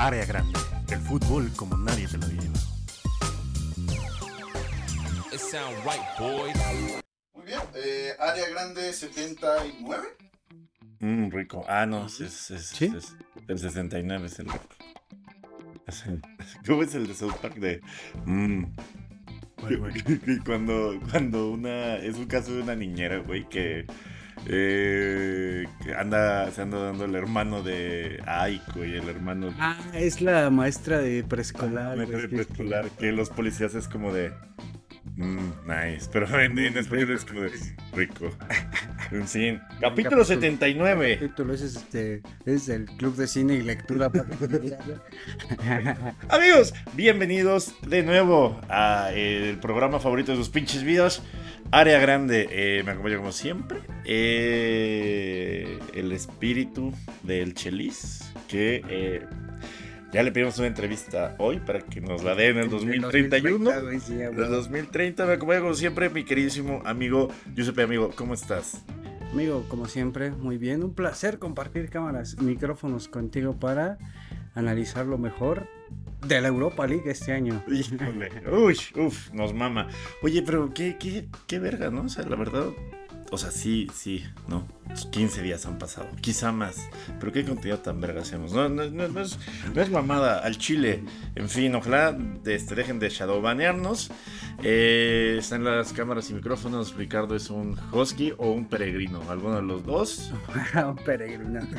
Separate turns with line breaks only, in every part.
Área grande. El fútbol como nadie te lo había llevado.
Muy bien, eh, área grande 79.
Mmm, rico. Ah, no, es, es, es-
¿Sí?
es- el 69 es el rico. Es el- ¿Cómo es el de South Park de... Mmm. cuando, cuando una... Es un caso de una niñera, güey, que... eh, anda, se anda dando el hermano de Aiko y el hermano
Ah, es la maestra de preescolar.
de preescolar, que los policías es como de... Mmm, nice. Pero en, en español es como de... Rico. En fin. Capítulo 79.
Capítulo ese es, este, es el club de cine y lectura.
Amigos, bienvenidos de nuevo a el programa favorito de sus pinches videos. Área Grande, eh, me acompaña como siempre eh, el espíritu del Chelis, que eh, ya le pedimos una entrevista hoy para que nos la dé en el 2031.
güey, sí,
Del
güey.
2030 me acompaña como siempre mi queridísimo amigo Giuseppe, amigo, ¿cómo estás?
Amigo, como siempre, muy bien. Un placer compartir cámaras, micrófonos contigo para analizar lo mejor de la Europa League este año.
Uy, uf, nos mama. Oye, pero qué, qué, qué verga, ¿no? O sea, la verdad, o sea, sí, sí, ¿no? 15 días han pasado, quizá más. Pero qué contenido tan verga hacemos. No, no, no, no es, no es mamada al chile. En fin, ojalá este, dejen de shadowbanearnos. Eh, están las cámaras y micrófonos. Ricardo es un husky o un peregrino, alguno de los dos.
Un peregrino.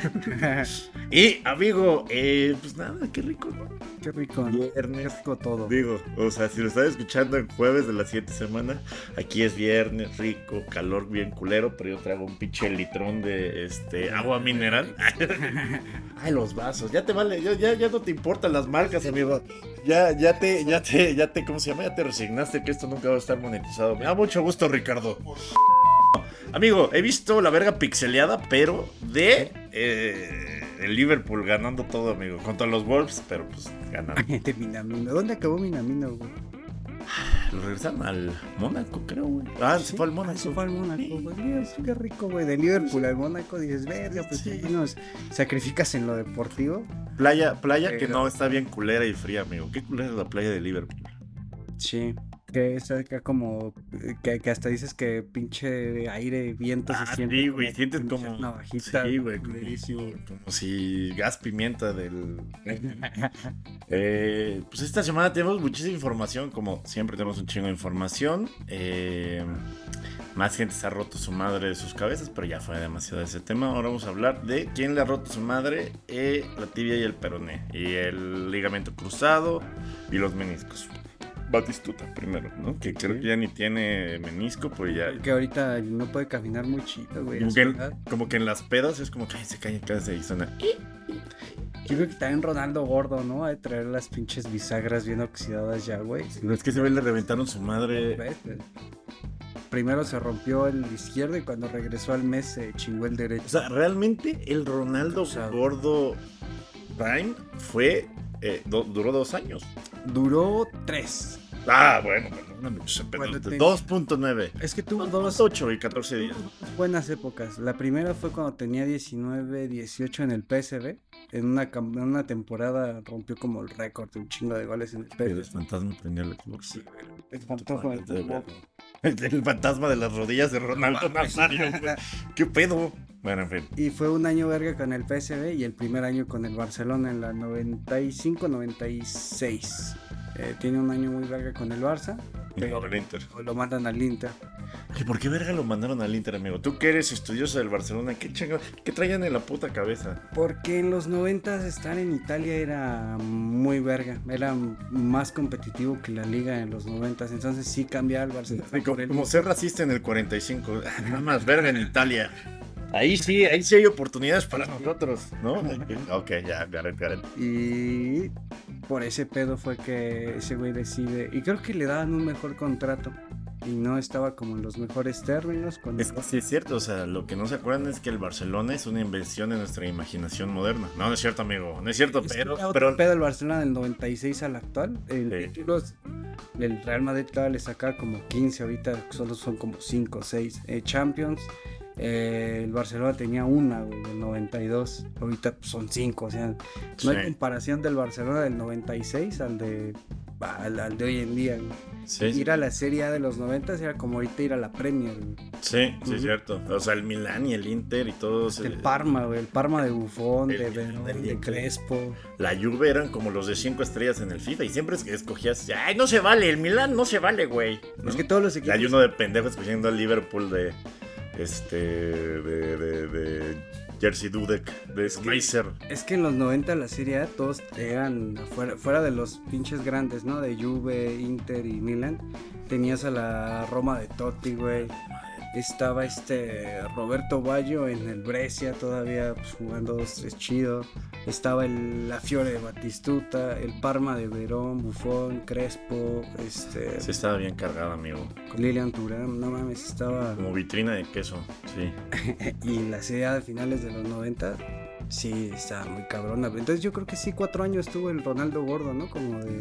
Y, amigo, eh, pues nada, qué rico, ¿no?
Qué rico.
Viernes.
Qué rico todo.
Digo, o sea, si lo estás escuchando en jueves de la siguiente semana, aquí es viernes, rico, calor bien culero, pero yo traigo un pinche litrón de este agua mineral. Ay, los vasos, ya te vale, ya, ya, ya no te importan las marcas, amigo. Ya, ya te, ya te, ya te, ¿cómo se llama? Ya te resignaste que esto nunca va a estar monetizado. Me da mucho gusto, Ricardo. Amigo, he visto la verga pixeleada, pero de eh, el Liverpool ganando todo, amigo. Contra los Wolves, pero pues ganando.
De Minamino. ¿Dónde acabó Minamino, güey?
Lo regresaron al Mónaco, creo, güey. Ah, se fue al Mónaco.
Se fue al Mónaco, güey. Qué rico, güey. De Liverpool al Mónaco dices, verga, pues
Sí.
nos sacrificas en lo deportivo.
Playa, playa que no está bien culera y fría, amigo. ¿Qué culera es la playa de Liverpool?
Sí. Que es acá como. eh, Que, que hasta dices que pinche aire, viento
Ah,
se siente.
sí, güey, sientes como.
Navajita.
Sí, güey, como, como si gas pimienta del. Eh, pues esta semana tenemos muchísima información, como siempre tenemos un chingo de información. Eh, más gente se ha roto su madre de sus cabezas, pero ya fue demasiado ese tema. Ahora vamos a hablar de quién le ha roto su madre, eh, la tibia y el peroné, y el ligamento cruzado y los meniscos. Batistuta primero, ¿no? Que creo que ya ni tiene menisco, pues ya.
Que ahorita no puede caminar muy chido, güey. a
Como que,
edad.
como que en las pedas es como que se cae, cae y suena.
Yo creo que también Ronaldo gordo, ¿no? De traer las pinches bisagras bien oxidadas ya, güey.
No es que se ve, le reventaron su madre.
¿Ves? Primero se rompió el izquierdo y cuando regresó al mes se chingó el derecho.
O sea, realmente el Ronaldo
Cruzado.
gordo Prime fue. eh, do- duró dos años.
Duró tres.
Ah, bueno, perdóname, pues,
te-
2.9.
Es que tuvo dos
8 y 14 días.
buenas épocas. La primera fue cuando tenía 19, 18 en el PSV. En una, en una temporada rompió como el récord de un chingo de goles en el
El
PSV.
fantasma prendía el Xbox.
Sí. El fantasma.
El, el fantasma de las rodillas de Ronaldo Nazario. güey. ¿Qué pedo? Bueno, en fin.
Y fue un año verga con el PSV y el primer año con el Barcelona en la 95-96. Eh, tiene un año muy verga con el Barça.
Pero el Inter.
O lo mandan al Inter.
¿Y por qué verga lo mandaron al Inter, amigo? Tú que eres estudioso del Barcelona, ¿qué chingo? ¿Qué traían en la puta cabeza?
Porque en los 90 estar en Italia era muy verga. Era más competitivo que la liga en los 90. Entonces sí cambiaba el Barcelona. Por el-
como ser racista en el 45. Ah, Nada más verga en Italia. Ahí sí, ahí sí hay oportunidades para nosotros, ¿no? Ok, ya, got it.
Y por ese pedo fue que ese güey decide. Y creo que le daban un mejor contrato. Y no estaba como en los mejores términos.
Es sí es cierto, o sea, lo que no se acuerdan es que el Barcelona es una invención de nuestra imaginación moderna. No, no es cierto, amigo, no es cierto,
Es
pero...
otro
pero
pedo el Barcelona del 96 al actual. En
Sí.
títulos, el Real Madrid todavía le saca como 15, ahorita solo son como 5 o 6 Champions. Eh, el Barcelona tenía una, güey, del 92. Ahorita son cinco, o sea, no
Sí.
hay comparación del Barcelona del 96 al de, al, al de hoy en día. güey.
Sí,
Ir a la Serie A de los 90 era como ahorita ir a la Premier. güey.
sí, sí, es cierto. O sea, el Milán y el Inter y todos.
El
eh,
Parma, güey, el Parma de Buffon,
El-
de Verón. Crespo.
La Juve eran como los de cinco estrellas en el FIFA y siempre es- escogías, ay, no se vale, el Milán no se vale, güey. ¿no?
Es que todos los equipos...
hay uno de pendejo escogiendo al Liverpool de, este, de, de, de Jersey Dudek, de Schmeiser.
Es que en los 90 la Serie A todos eran fuera, fuera de los pinches grandes, ¿no? De Juve, Inter y Milan. Tenías a la Roma de Totti, güey. Estaba este Roberto Baggio en el Brescia todavía pues, jugando dos, tres chido. Estaba el, la Fiore de Batistuta, el Parma de Verón, Buffon, Crespo, este
Sí, estaba bien cargado, amigo.
Lilian Thuram, no mames, estaba
Como vitrina de queso, sí.
y la Serie de finales de los 90 sí estaba muy cabrona. Entonces yo creo que sí, cuatro años tuvo el Ronaldo Gordo, ¿no? Como de,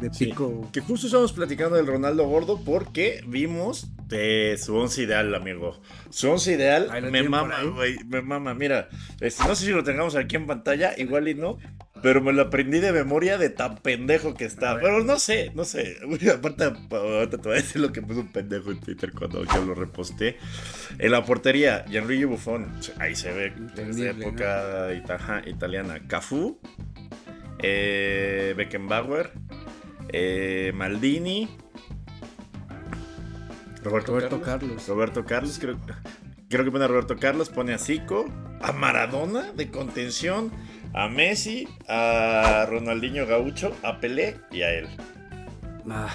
de
Sí.
pico.
Que justo estamos platicando del Ronaldo Gordo porque vimos de su once ideal, amigo. Su once ideal me mama, güey. Me mama. Mira, este, no sé si lo tengamos aquí en pantalla, igual y no. Pero me lo aprendí de memoria de tan pendejo que está. Pero no sé, no sé. Aparte, ahorita te voy a decir lo que puso un pendejo en Twitter cuando yo lo reposté. En la portería, Gianluigi Buffon. Ahí se ve de
Entendible,
época ita- italiana. Cafú. Eh, Beckenbauer. eh, Maldini. Roberto,
Roberto
Carlos.
Carlos.
Roberto Carlos, creo, creo que pone a Roberto Carlos, pone a Zico, a Maradona de contención, a Messi, a Ronaldinho Gaucho, a Pelé y a él.
Ah,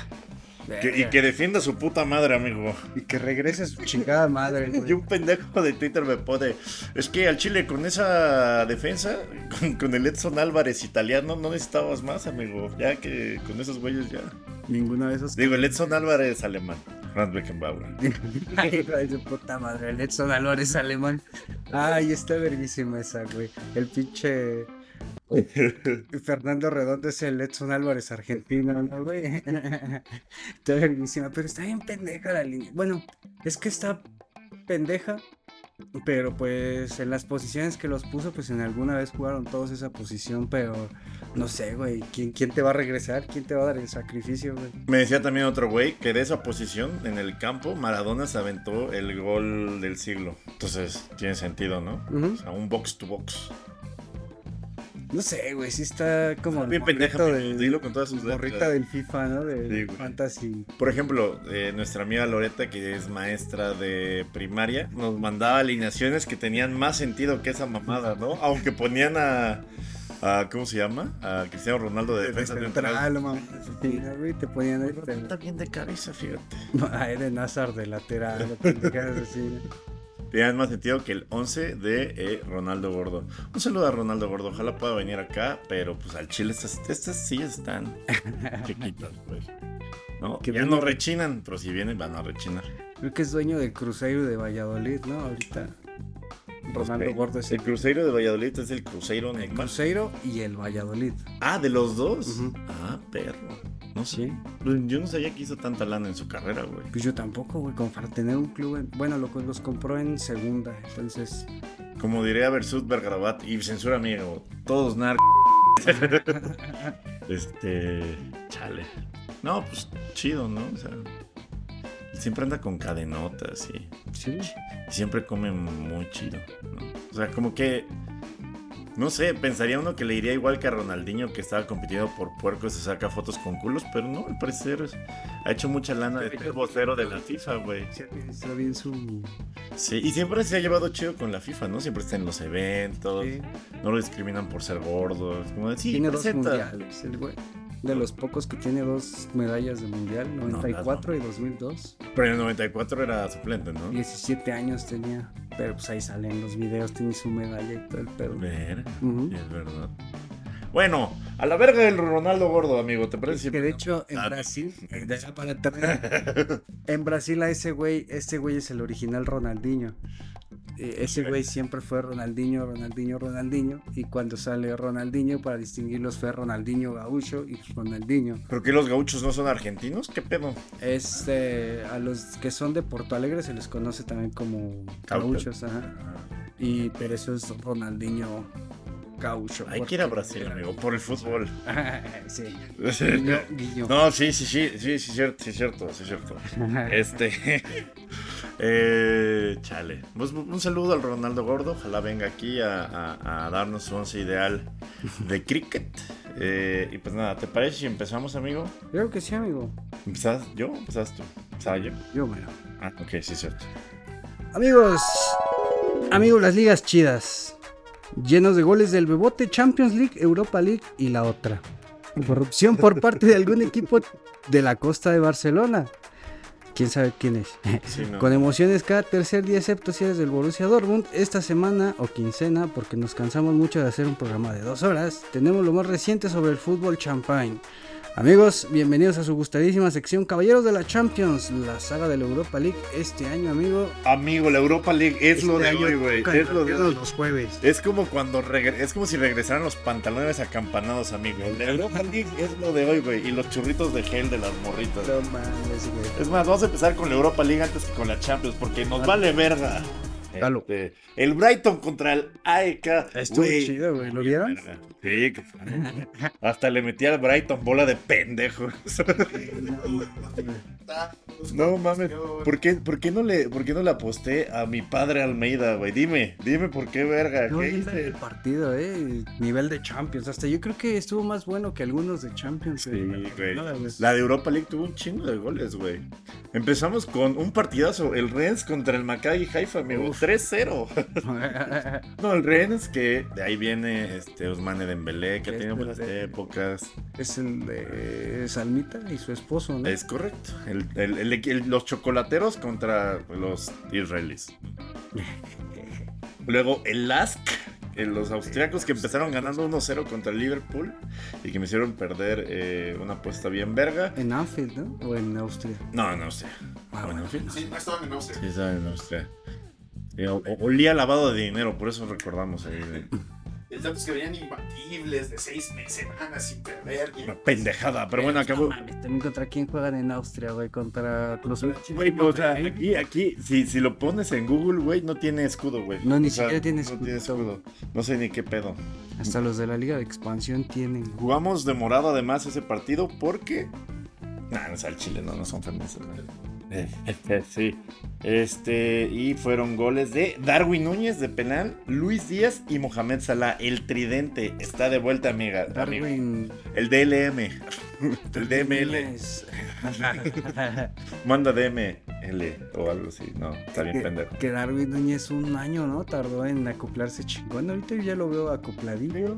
Que- y que defienda a su puta madre, amigo.
Y que regrese a su chingada madre, güey.
Y un pendejo de Twitter me pone, es que al Chile con esa defensa, con, con el Edson Álvarez italiano, no necesitabas más, amigo. Ya que con esos güeyes ya.
Ninguno de esos.
Digo, el Edson Álvarez alemán, Franz Beckenbauer.
Ay, su puta madre, el Edson Álvarez alemán. Ay, está verguísima esa, güey. El pinche. Fernando Redondo es el Edson Álvarez argentino, ¿no, güey? está verguísima, pero está bien pendeja la línea. Bueno, es que está pendeja, pero pues en las posiciones que los puso, pues en alguna vez jugaron todos esa posición, pero no sé, güey. ¿Quién, ¿Quién te va a regresar? ¿Quién te va a dar el sacrificio, güey?
Me decía también otro güey que de esa posición en el campo Maradona se aventó el gol del siglo. Entonces tiene sentido, ¿no? O sea, un box to box.
No sé, güey, sí está como
Bien pendeja,
del-
dilo con todas sus
morrita
letras.
del FIFA, ¿no? De
Sí.
Fantasy.
Por ejemplo, eh, nuestra amiga Loreta, que es maestra de primaria, nos mandaba alineaciones que tenían más sentido que esa mamada, ¿no? Aunque ponían a, a ¿cómo se llama? A Cristiano Ronaldo de defensa central.
central, mamá. Sí, ¿no, güey? Te ponían ahí.
Está bien de cabeza, fíjate.
A Eden Hazard de lateral, o pendejadas así. ¿No?
Tenían más sentido que el 11 de eh, Ronaldo Gordo. Un saludo a Ronaldo Gordo. Ojalá pueda venir acá, pero pues al Chile estas, estas sillas están chiquitas, güey. ¿No?
Que
ya no rechinan, pero si vienen van a rechinar.
Creo que es dueño del Cruzeiro de Valladolid, ¿no? Ahorita. Ronaldo
Ok.
Gordo es
El
el
Cruzeiro de Valladolid es el Cruzeiro
el
Neymar.
Cruzeiro y el Valladolid.
Ah, de los dos. Ah, perro. No sé.
Sí.
Pues, Yo no sabía que hizo tanta lana en su carrera, güey.
Pues yo tampoco, güey, como para tener un club. en- Bueno, lo, los compró en segunda, entonces.
Como diría Versut Bergarabat y censura amigo, todos nar. este. Chale. No, pues chido, ¿no? O sea. Siempre anda con cadenotas y,
Sí.
siempre come muy chido, ¿no? O sea, como que. No sé, pensaría uno que le iría igual que a Ronaldinho que estaba compitiendo por puercos y se saca fotos con culos, pero no, al parecer ha hecho mucha lana de ser vocero de la FIFA, güey.
Sí, Está bien su.
Sí, y siempre se ha llevado chido con la FIFA, ¿no? Siempre está en los eventos,
Sí.
no lo discriminan por ser gordos. Como de, sí,
tiene dos mundiales, el güey. De los pocos que tiene dos medallas de mundial, 94 y 2002.
Pero en el 94 era suplente, ¿no?
17 años tenía. Pero pues ahí salen los videos, tiene su medalla y todo el pedo.
Ver, es verdad. Bueno, A la verga del Ronaldo gordo, amigo. ¿Te parece?
Que de hecho en
Ah,
Brasil, eh, ya para terminar, en Brasil a ese güey, este güey es el original Ronaldinho. Eh, Ese güey siempre fue Ronaldinho, Ronaldinho, Ronaldinho. Y cuando sale Ronaldinho, para distinguirlos fue Ronaldinho Gaucho y Ronaldinho.
¿Por qué los gauchos no son argentinos? ¿Qué pedo?
Este, a los que son de Porto Alegre se les conoce también como gauchos, ajá. Y pero eso es Ronaldinho Gaucho.
Hay que ir a Brasil, amigo, por el fútbol.
sí. Guiño, guiño.
No, sí, sí, sí, sí, sí, cierto, sí, cierto, sí, cierto. Este. eh, chale. Pues, un saludo al Ronaldo Gordo. Ojalá venga aquí a, a- a darnos su once ideal de cricket. Eh, y pues nada, ¿te parece si empezamos, amigo?
Creo que sí, amigo.
¿Empezás yo? ¿Empezás tú? ¿Empezaba yo?
Yo, bueno.
Ah, ok, sí, cierto.
Amigos, amigos, las ligas chidas. Llenos de goles del Bebote, Champions League, Europa League y la otra. Corrupción por parte de algún equipo de la costa de Barcelona. ¿Quién sabe quién es?
Sí, no.
Con emociones cada tercer día, excepto si eres del Borussia Dortmund, esta semana o quincena, porque nos cansamos mucho de hacer un programa de dos horas, tenemos lo más reciente sobre el fútbol champagne. Amigos, bienvenidos a su gustadísima sección Caballeros de la Champions, la saga de la Europa League este año, amigo.
Amigo, la Europa League es lo de
Este
hoy, güey. Es lo de hoy.
los jueves.
Es como cuando es como si regresaran los pantalones acampanados, amigo. La Europa League es lo de hoy, güey. Y los churritos de gel de las morritas.
No mames, güey.
Es más, vamos a empezar con la Europa League antes que con la Champions, porque nos vale verga.
Dalo.
Este, el Brighton contra el AEK.
Estuvo chido, güey. ¿Lo vieron?
Sí, que fue. Hasta le metí al Brighton bola de pendejo. No mames, ¿por qué, por qué no le, por qué no le aposté a mi padre Almeida, güey? Dime, dime por qué verga.
No,
¿Qué hice?
el partido, eh. Nivel de Champions. Hasta yo creo que estuvo más bueno que algunos de Champions.
Sí, güey. La de Europa League tuvo un chingo de goles, güey. Empezamos con un partidazo, el Rennes contra el Maccabi Haifa, amigo. 3-0. No, el Rennes, que de ahí viene este Ousmane Dembélé, que
Es
tiene buenas
de-
épocas.
es el de Salmita y su esposo, ¿no?
Es correcto. El- el- el- el- los chocolateros contra los israelíes. Luego el Lask, eh, los austriacos que empezaron ganando 1-0 contra el Liverpool y que me hicieron perder eh, una apuesta bien verga.
En Anfield, ¿no? O en Austria.
No, no sé.
Ah,
Bueno, en fin.
Sí, no estaban en Austria.
Sí, estaba en Austria. Eh, o- olía lavado de dinero, por eso recordamos ahí. güey.
El dato es que venían imbatibles de seis meses, semanas sin perder. y-
Una pendejada, pero bueno, acabó.
No mames, también contra quién juegan en Austria, güey. Contra los.
Güey, o sea, aquí, aquí, si, si lo pones en Google, güey, no tiene escudo, güey.
No, ni
O sea,
siquiera tiene
No tiene
escudo.
escudo. No sé ni qué pedo.
Hasta los de la Liga de Expansión tienen.
Jugamos de morado además ese partido porque. Nah, no es al Chile, no, no son feministas. sí. Este, y fueron goles de Darwin Núñez de penal, Luis Díaz y Mohamed Salah. El tridente está de vuelta, amiga. amigo.
Darwin.
El DLM. El DML. Manda DML o algo así. No, está bien
que,
pendejo.
que Darwin Núñez un año, ¿no? Tardó en acoplarse chingón. Ahorita yo ya lo veo acopladillo.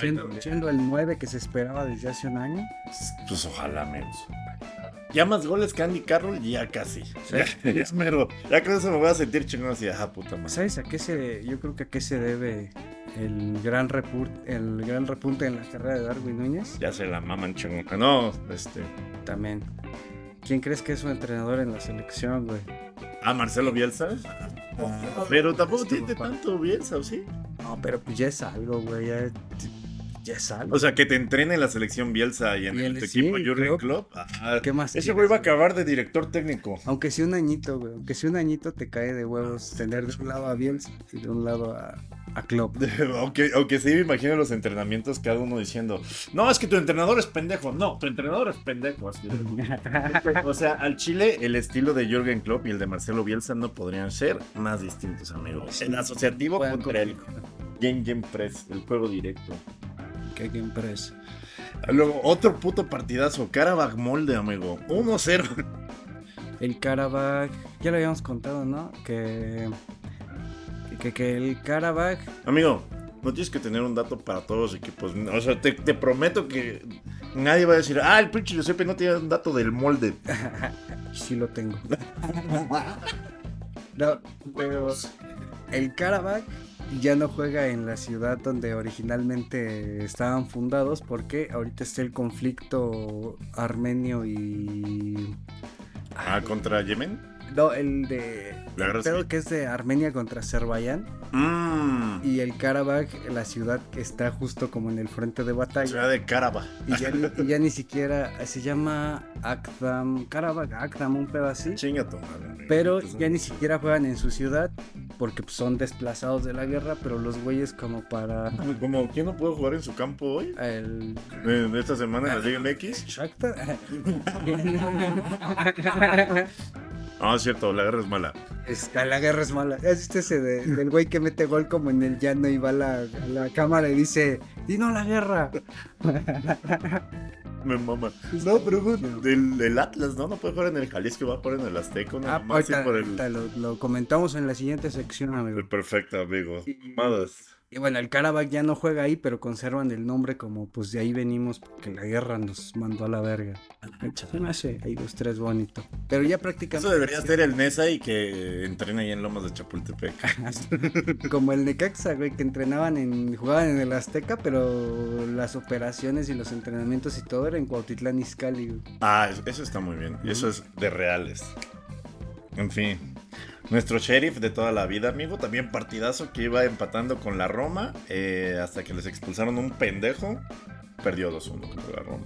Siendo, siendo el 9 que se esperaba desde hace un año.
Pues ojalá menos. Ya más goles que Andy Carroll, ya casi. Ya, ya es mero. Ya con eso me voy a sentir chingón así, ajá, puta madre.
¿Sabes a qué se, yo creo que a qué se debe el gran repur- el gran repunte en la carrera de Darwin Núñez?
Ya se la maman chingón. No, este.
También. ¿Quién crees que es su entrenador en la selección, güey?
Ah, Marcelo Bielsa. Pero tampoco tiene tanto Bielsa, ¿o sí?
No, pero pues ya es algo, güey. Ya, ya es algo.
O sea, que te entrene en la selección Bielsa y en
Y
el
el-
tu
sí,
equipo Jurgen
Klopp. ¿Qué más
Ese güey va a acabar de director técnico.
Aunque sea un añito, güey. Aunque sea un añito te cae de huevos tener de un lado a Bielsa y de un lado a, a Klopp.
aunque, aunque sí me imagino los entrenamientos cada uno diciendo, no, es que tu entrenador es pendejo. No, tu entrenador es pendejo. o sea, al Chile el estilo de Jürgen Klopp y el de Marcelo Bielsa no podrían ser más distintos, amigos. El asociativo contra el Game Game Press, el juego directo.
Que hay que impresa.
Luego, otro puto partidazo, Karabakh Molde, amigo. 1-0.
El Karabakh, ya lo habíamos contado, ¿no? Que, que, que el Karabakh,
Amigo, no tienes que tener un dato para todos los equipos. O sea, te, te prometo que nadie va a decir, ah, el pinche Giuseppe no tiene un dato del molde.
sí lo tengo. no, pero el Karabakh ya no juega en la ciudad donde originalmente estaban fundados porque ahorita está el conflicto armenio y...
Ah, contra Yemen.
No, el de...
La
Creo
civil.
que es de Armenia contra Azerbaiyán.
Mmm.
Y el Karabaj, la ciudad que está justo como en el frente de batalla.
Ciudad de Caraba.
Y ya, ni, y ya ni siquiera se llama Akdam, Karabaj, Akdam, un pedo así.
Chinga tu madre.
Pero ya ni siquiera juegan en su ciudad porque pues, son desplazados de la guerra, pero los güeyes como para
Como, ¿quién no puede jugar en su campo hoy?
el
En esta semana en la Liga MX.
Shakhtar.
No, es cierto, la guerra es mala.
Está, la guerra es mala. ¿Has visto ese de- del güey que mete gol como en el llano y va a la, a la cámara y dice, ¡Dino la guerra!
Me mama. No, pero del, del Atlas, ¿no? No puede jugar en el Jalisco, va a jugar en el Azteca. Una
Ah,
así
ahorita,
por el...
lo, lo comentamos en la siguiente sección, amigo.
Perfecto, amigo. Mamadas.
Y bueno, el Karabakh ya no juega ahí, pero conservan el nombre como pues de ahí venimos porque la guerra nos mandó a la verga. Se me hace ahí los tres bonito. Pero ya prácticamente
Eso debería ser el Nesa y que entrene ahí en Lomas de Chapultepec.
como el Necaxa, güey, que entrenaban en jugaban en el Azteca, pero las operaciones y los entrenamientos y todo era en Cuautitlán Izcalli. güey.
Ah, eso, eso está muy bien. Y eso es de reales. En fin. Nuestro sheriff de toda la vida, amigo. También partidazo que iba empatando con la Roma. eh, hasta que les expulsaron un pendejo. Perdió 2-1 contra la Roma.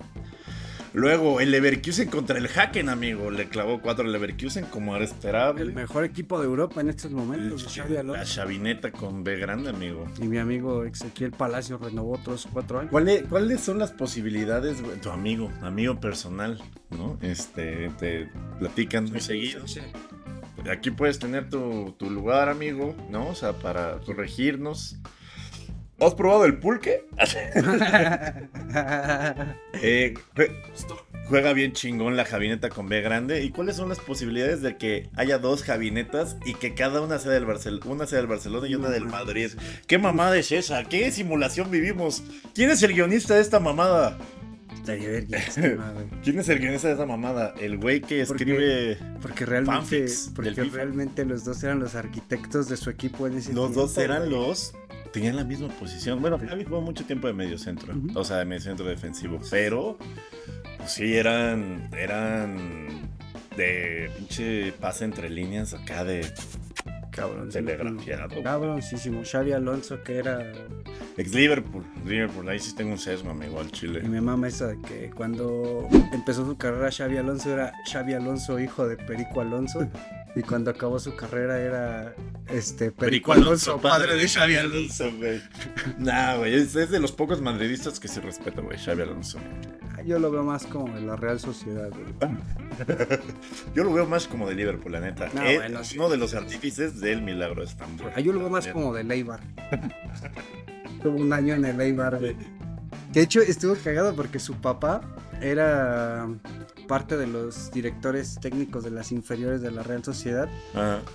Luego, el Leverkusen contra el Haken, amigo. Le clavó 4 al Leverkusen, como era esperable.
El mejor equipo de Europa en estos momentos.
La chavineta con B grande, amigo.
Y mi amigo Ezequiel Palacio renovó otros cuatro años.
¿Cuáles, ¿Cuáles son las posibilidades, güey? Tu amigo, amigo personal, ¿no? Este, te platican muy seguido. Aquí puedes tener tu, tu lugar, amigo, ¿no? O sea, para corregirnos. ¿Has probado el pulque? Eh, jue- juega bien chingón la Javineta con B grande. ¿Y cuáles son las posibilidades de que haya dos Javinetas y que cada una sea del, Barcel una sea del Barcelona y una del Madrid? ¿Qué mamada es esa? ¿Qué simulación vivimos? ¿Quién es el guionista de esta mamada?
Estaría verguísima, güey.
¿Quién es el guionista de esa mamada? El güey que escribe...
Porque realmente, porque realmente los dos eran los arquitectos de su equipo en ese
Los
tiempo,
dos eran
güey.
los... Tenían la misma posición. Bueno, Javi jugó mucho tiempo de medio centro. O sea, de medio centro defensivo. Pero... Pues sí, eran... Eran... De pinche pase entre líneas acá de...
Cabrón.
Telegrafiado.
Cabroncísimo. Xavi Alonso, que era.
Ex Liverpool. Liverpool, ahí sí tengo un sesgo, amigo, al
Y
Chile.
me mama eso de que cuando empezó su carrera Xavi Alonso era Xavi Alonso, hijo de Perico Alonso. Y cuando acabó su carrera era este Perico, Alonso, padre de Xavi Alonso.
Güey. Nah, güey, es, es de los pocos madridistas que se respeta, güey, Xavi Alonso.
Yo lo veo más como de la Real Sociedad.
Yo lo veo más como de Liverpool, la neta.
No,
es
bueno, sí.
uno de los artífices del milagro de Estambul.
Ah, Yo lo veo más como de Leibar. Tuvo un año en el Leibar. De hecho, estuvo cagado porque su papá era parte de los directores técnicos de las inferiores de la Real Sociedad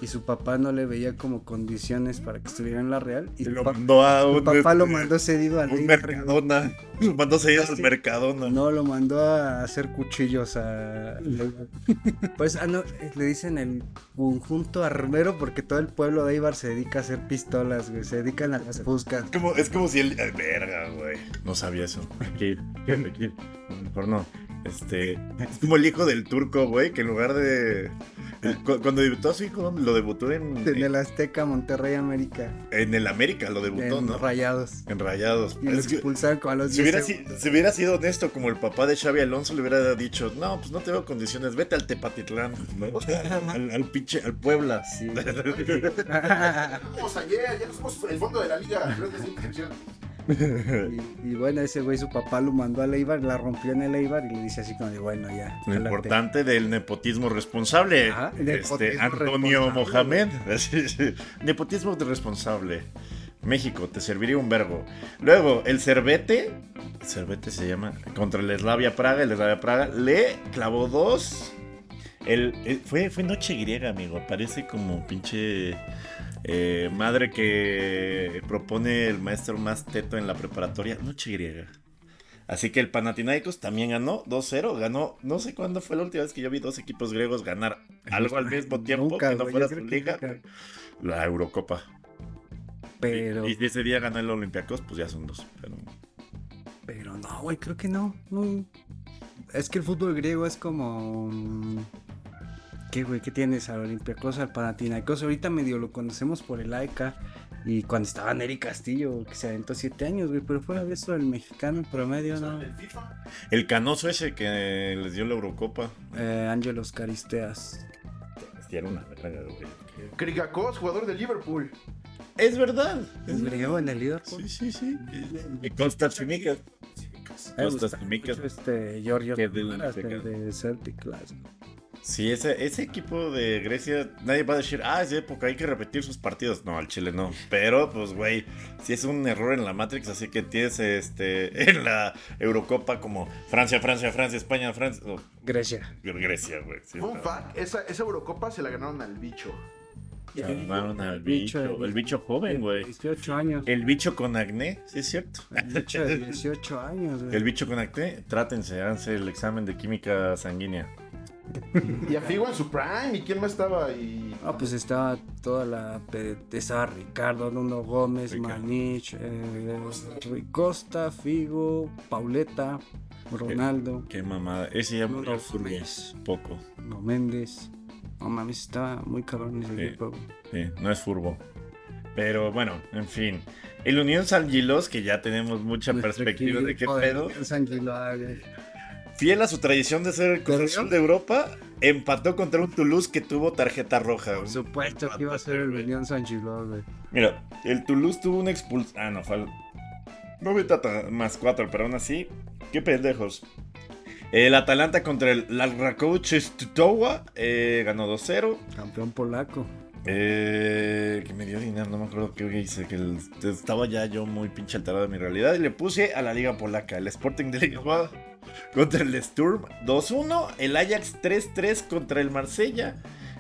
y su papá no le veía como condiciones para que estuviera en la Real y
lo mandó a
su
un,
papá lo mandó cedido al
un
Eibar.
Mercadona. Lo mandó seguir al. Mercadona.
No, lo mandó a hacer cuchillos a... Pues ah, no, le dicen el conjunto armero porque todo el pueblo de Eibar se dedica a hacer pistolas, güey. Se dedican a las buscas.
Es como, es como si él. ay, Verga, güey. No sabía eso. Aquí, aquí. Mejor no. Este. Es como el hijo del turco, güey, que en lugar de. cuando debutó a su hijo, lo debutó en.
En el Azteca, Monterrey, América.
En el América, lo debutó,
en
¿no?
Rayados.
En Rayados.
Y lo expulsaron a los
si,
10
hubiera, si, hubiera sido honesto como el papá de Xavi Alonso, le hubiera dicho: No, pues no te veo condiciones, vete al Tepatitlán, ¿no? al, al pinche, al Puebla.
Sí.
Vamos ayer, ya somos el fondo de la liga.
Y, y bueno, ese güey, su papá lo mandó al Eibar, la rompió en el Eibar y le dice así como de, bueno, ya.
Lo
jálate".
importante del nepotismo responsable.
Ajá,
este, Antonio
responsable.
Mohamed. Nepotismo responsable. México, te serviría un verbo. Luego, el Cervete. Cervete se llama. Contra el Slavia Praga. El Slavia Praga le clavó dos. El, el- fue, fue noche griega, amigo. Parece como pinche eh, madre que propone el maestro más teto en la preparatoria. Noche griega. Así que el Panathinaikos también ganó 2-0. Ganó, no sé cuándo fue la última vez que yo vi dos equipos griegos ganar algo al mismo tiempo
Nunca,
que no fuera su liga.
nunca.
La Eurocopa.
Pero,
Y, y ese día ganó el Olympiacos, pues ya son dos. Pero...
pero no, güey, creo que no, no. Es que el fútbol griego es como. ¿Qué, güey? ¿Qué tienes? Al Olympiacos, al Panathinaikos. Ahorita medio lo conocemos por el AECA. Y cuando estaba Neri Castillo, que se aventó siete años, güey. Pero fuera de eso, el mexicano en promedio, no.
El FIFA.
El canoso ese que les dio la Eurocopa.
Eh, Ángelos Caristeas.
Sí, era una verga, güey.
Krigakos, jugador de Liverpool.
Es verdad.
¿Es griego en el Liverpool?
Sí, sí, sí. Y
gusta
Tsimikas.
mucho este Giorgio
Que del-
Tavares, el de Celtic Glasgow.
Sí, ese, ese equipo de Grecia, nadie va a decir, ah, es de época, hay que repetir sus partidos. No, al Chile no. Pero, pues, güey, si es un error en la Matrix, así que tienes este en la Eurocopa como Francia, Francia, Francia, España, Francia.
Grecia.
Grecia, güey. Sí,
Fun fact, esa, esa Eurocopa se la ganaron al bicho.
Llamaron al
Bicho,
bicho, el bicho joven, güey.
18 años.
El bicho con acné, sí es cierto.
El bicho de 18 años, güey.
El bicho con acné, trátense, háganse el examen de química sanguínea.
Y a Figo en su prime. ¿Y quién más estaba ahí?
Ah, pues estaba toda la. Estaba Ricardo, Nuno Gómez,
Ricardo.
Manich, eh, Rui Costa, Figo, Pauleta, Ronaldo,
Qué mamada. Ese ya murió Poco.
No Méndez. No mames, estaba muy cabrón ese
Sí.
equipo.
Sí, no es furbo. Pero bueno, en fin. El Unión San Gilos, que ya tenemos mucha
Nuestro
perspectiva de qué pedo.
San güey.
Fiel a su tradición de ser el Cruz de Europa, empató contra un Toulouse que tuvo tarjeta roja. güey.
Por supuesto que iba a ser el San Giló, güey.
Mira, el Toulouse tuvo una expulsión. Ah, no, fue al- No me trata más cuatro, pero aún así, qué pendejos. El Atalanta contra el Lalrakow Stutowa eh, ganó 2-0.
Campeón polaco.
Eh, que me dio dinero, no me acuerdo qué hice, que el- estaba ya yo muy pinche alterado de mi realidad y le puse a la liga polaca, el Sporting de Lisboa contra el Sturm 2-1, el Ajax 3-3 contra el Marsella,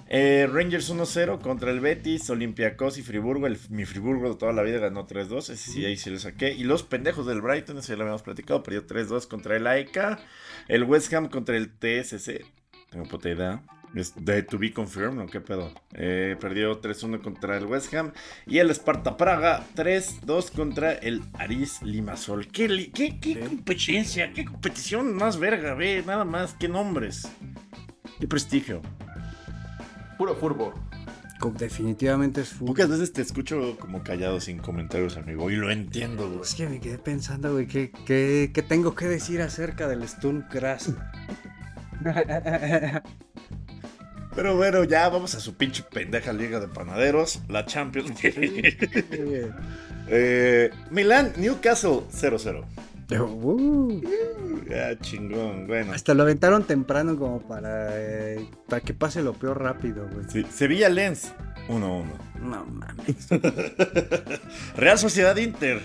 eh, Rangers 1-0 contra el Betis, Olympiacos y Friburgo, el, mi Friburgo de toda la vida ganó 3-2, ese sí ahí sí lo saqué, y los pendejos del Brighton, ese ya lo habíamos platicado, perdió 3-2 contra el AEK, el West Ham contra el TSC, tengo puta idea. Es de to be confirmed, ¿no? ¿Qué pedo? Eh, perdió 3-1 contra el West Ham. Y el Sparta Praga 3-2 contra el Aris Limasol. ¿Qué, li- qué, qué competencia? ¿Qué competición más verga? Ve, nada más. ¿Qué nombres? ¿Qué prestigio?
Puro furbo.
Definitivamente es fútbol.
Pocas veces te escucho como callado sin comentarios, amigo. Y lo entiendo, güey.
Es que me quedé pensando, güey, ¿qué, qué, qué tengo que decir acerca del Sturm Graz?
Pero bueno, ya vamos a su pinche pendeja liga de panaderos. La Champions. eh, Milán, Newcastle 0-0.
Uh,
Ya, chingón. Bueno.
hasta lo aventaron temprano como para, eh, para que pase lo peor rápido, güey.
Sí, Sevilla Lens 1-1.
No mames.
Real Sociedad Inter.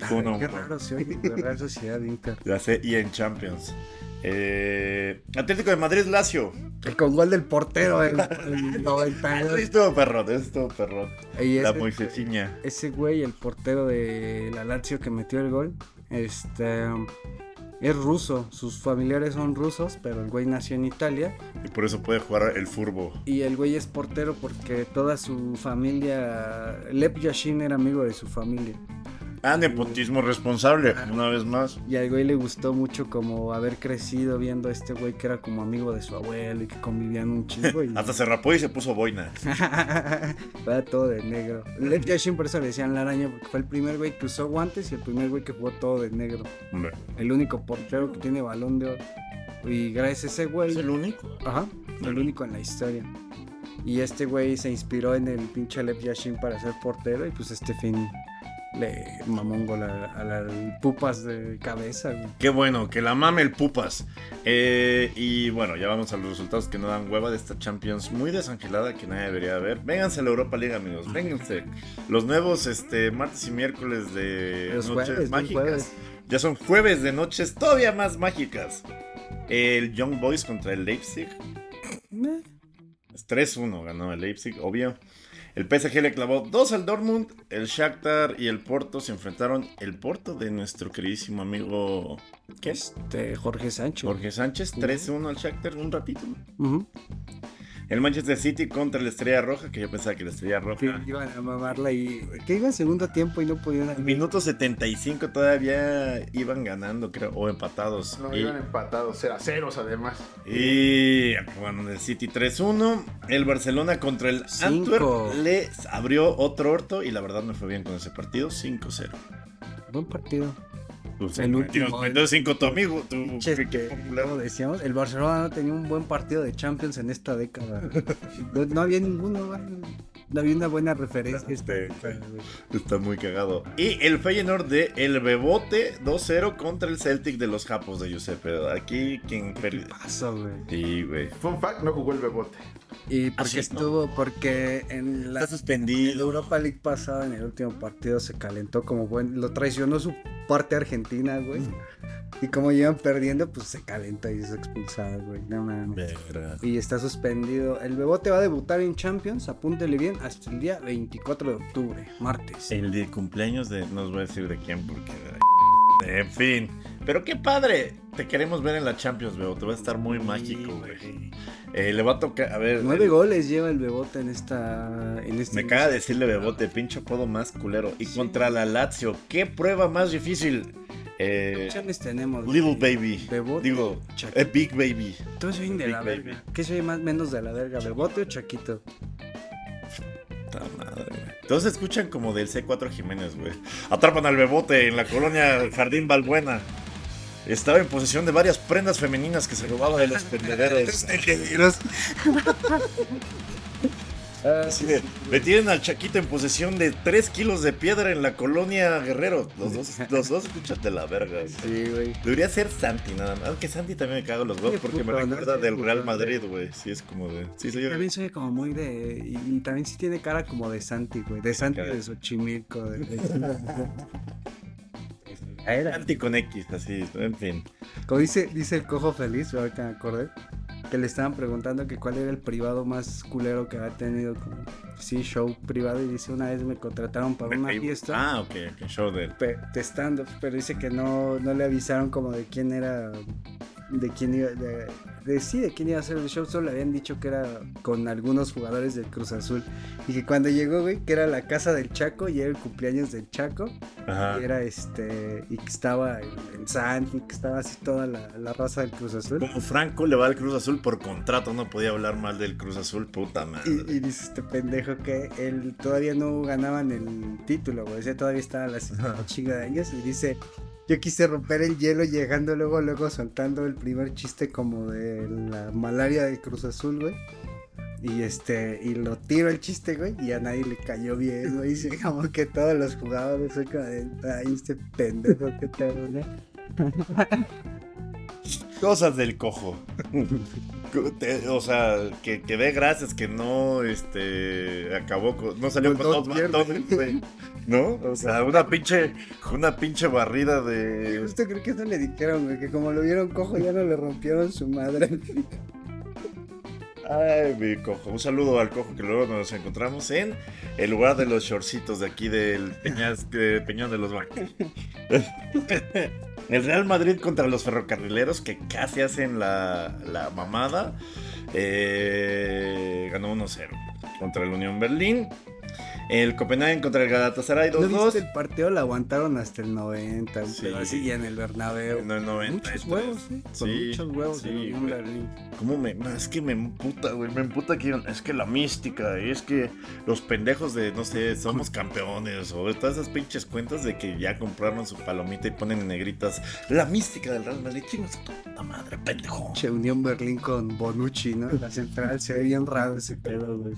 Ay,
1-1.
qué raro se oye Real Sociedad Inter.
Ya sé, y en Champions. Eh, Atlético de Madrid Lazio.
Y Con gol del portero en el 92.
Estuvo perrón, estuvo perrón. La Moisesiña.
ese güey, el portero de la Lazio que metió el gol, este es ruso. Sus familiares son rusos, pero el güey nació en Italia.
Y por eso puede jugar el furbo.
Y el güey es portero porque toda su familia. Lev Yashin era amigo de su familia.
Ah, nepotismo responsable, una vez más.
Y al güey le gustó mucho como haber crecido viendo a este güey que era como amigo de su abuelo y que convivían un chingo. Y...
Hasta se rapó y se puso boina.
Era todo de negro. Lev Yashin por eso le decían la araña porque fue el primer güey que usó guantes y el primer güey que jugó todo de negro.
Hombre,
El único portero que tiene balón de oro. Y gracias a ese güey.
¿Es el único?
Ajá, el único en la historia. Y este güey se inspiró en el pinche Lev Yashin para ser portero y pues este fin le mamó un gol a, a las pupas de cabeza. güey.
Qué bueno, que la mame el pupas. Eh, y bueno, ya vamos a los resultados que no dan hueva de esta Champions muy desangelada que nadie debería ver. Vénganse a la Europa League, amigos, vénganse. Los nuevos este, martes y miércoles de
Los
noches
jueves,
mágicas.
jueves.
Ya son jueves de noches todavía más mágicas. El Young Boys contra el Leipzig.
Meh.
Es 3-1 ganó el Leipzig, obvio. El PSG le clavó 2 al Dortmund. El Shakhtar y el Porto se enfrentaron. El Porto de nuestro queridísimo amigo
Este, Jorge Sánchez.
Jorge Sánchez, 3-1 al Shakhtar un ratito.
Ujú.
El Manchester City contra la Estrella Roja, que yo pensaba que la Estrella
Que
Roja.
iban a mamarla y. Que iba en segundo tiempo y no podían.
Minuto 75 todavía iban ganando, creo, o empatados.
No,
y,
iban empatados, era ceros además.
y bueno, el City 3-1. El Barcelona contra el
Cinco.
Antwerp le abrió otro orto y la verdad me fue bien con ese partido, 5-0.
Buen partido.
Pues,
El último,
Entonces 5 tu amigo, tu
que, como decíamos, el Barcelona no tenía un buen partido de Champions en esta década. No, no había ninguno, güey. No había una buena referencia. década, güey.
Está muy cagado. Y el Feyenoord de El Bebote 2-0 contra el Celtic de los Japos de Giuseppe. Aquí quien perdió.
Pasó, güey.
Sí, güey.
Fun fact, no jugó el bebote.
Y porque
Ah, ¿no?
estuvo, porque en la,
Está
en la Europa League pasada, en el último partido, se calentó como buen. Lo traicionó su parte argentina, güey. Y como iban perdiendo, pues se calentó y es expulsado, güey. No mames.
Verga.
Y está suspendido. El Bebote va a debutar en Champions, apúntele bien, hasta el día 24 de octubre, martes.
El de cumpleaños de. No os voy a decir de quién porque. En fin. Pero qué padre. Te queremos ver en la Champions, Bebo. Te va a estar muy mágico, güey. Eh, le va a tocar. A ver.
Nueve
eh,
goles lleva el Bebote en esta. En este
Me acaba de decirle Bebote, pinche apodo más culero. Y contra la Lazio, ¿qué prueba más difícil? Eh,
opciones tenemos?
Little Baby.
Bebote.
Digo,
Chaquito.
Big Baby.
Todos soy de la verga. ¿Qué soy más menos de la verga? ¿Bebote o Chaquito?
Puta madre, güey. Todos se escuchan como del C4 Jiménez, güey. Atrapan al bebote en la colonia Jardín Balbuena. Estaba en posesión de varias prendas femeninas que se robaba de los Así de, Metieron al Chaquito en posesión de 3 kilos de piedra en la colonia Guerrero. Los dos, los dos escuchan de la verga. güey.
Sí, güey.
Debería ser Santi nada más. Aunque Santi también me cago en los huevos
Sí,
porque me recuerda
Sí,
del Real. Madrid, güey. Sí, es como de. Sí, soy.
También soy como muy de. Y, y también sí tiene cara como de Santi, güey. De Santi
Cara.
de Xochimilco. De, Ah.
Santi con X, así, en fin.
Como dice, dice el cojo feliz, ahorita me acordé. Que le estaban preguntando que cuál era el privado más culero que había tenido. Como, sí, show privado. Y dice: Una vez me contrataron para una fiesta.
Ah, ok, ok, show de.
de stand-up, pero dice que no, no le avisaron como de quién era, de quién iba, de, de- sí, de quién iba a hacer el show, solo le habían dicho que era con algunos jugadores del Cruz Azul, y que cuando llegó, güey, que era la casa del Chaco, y era el cumpleaños del Chaco,
Ajá.
y era este, y que estaba el, el Santi, que estaba así toda la, la raza del Cruz Azul.
Como Franco le va al Cruz Azul por contrato, no podía hablar mal del Cruz Azul, puta madre.
Y, y dice este pendejo que él todavía no ganaban el título, güey. O sea, todavía estaba la chinga de años. Y dice, yo quise romper el hielo llegando luego, luego soltando el primer chiste como de la malaria de Cruz Azul, güey. Y este, y lo tiro el chiste, güey, y a nadie le cayó bien, güey. Dice como que todos los jugadores son como de, ay, este pendejo que te.
Cosas del cojo. Te- o sea, que, que dé gracias que no este acabó con, no salió
Con
con,
piernas.
matos, güey. ¿No? O sea, una pinche una pinche barrida de
Justo creo que eso le dijeron, güey, que como lo vieron cojo ya no le rompieron su madre.
Ay, mi cojo. Un saludo al cojo que luego nos encontramos en el lugar de los shortcitos de aquí del Peñas, de Peñón de los Bancos. El Real Madrid contra los ferrocarrileros que casi hacen la, la mamada. Eh, ganó 1-0 contra el Unión Berlín. El Copenhagen contra el Galatasaray
¿No viste
2-2.
el partido? Lo aguantaron hasta el 90, un
Sí.
pedo así, y en el Bernabéu.
En el 90,
Muchos huevos, ¿eh? Con
Sí,
muchos huevos
sí. ¿Cómo me.? Es que me emputa, güey. Me emputa que. Es que la mística. Es que los pendejos de, no sé, somos campeones. O todas esas pinches cuentas de que ya compraron su palomita y ponen en negritas. La mística del Real Madrid. Chingas puta madre, pendejo.
Che, Unión Berlín con Bonucci, ¿no? La central se ve bien raro ese pedo, güey.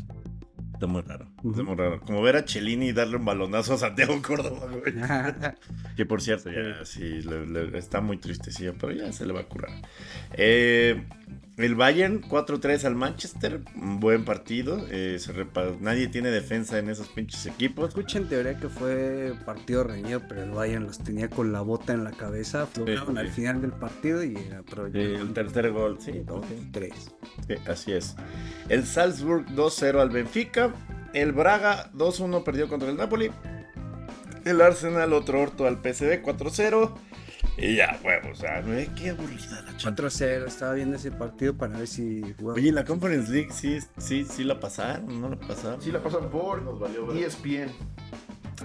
Está muy raro. Está muy raro. Como ver a Chelini darle un balonazo a Santiago Córdoba, güey. Que por cierto, ya sí, le- le- está muy tristecillo, pero ya se le va a curar. Eh, el Bayern 4-3 al Manchester, un buen partido. eh, se Nadie tiene defensa en esos pinches equipos.
Escucha en teoría que fue partido reñido, pero el Bayern los tenía con la bota en la cabeza. Aflojaron
sí.
al final del partido y aprovecharon.
El tercer gol, sí,
Dos,
ok.
tres.
Sí, así es. El Salzburg 2-0 al Benfica. El Braga 2-1 perdió contra el Napoli. El Arsenal otro orto al PSV 4-0. Y ya, huevo, o sea, güey, qué aburrida la chanta.
4-0, estaba viendo ese partido para ver si jugaba.
Oye, la Conference League sí, sí, sí la pasaron, ¿no la pasaron?
Sí la pasan por
Nos valió, ¿verdad?
ESPN.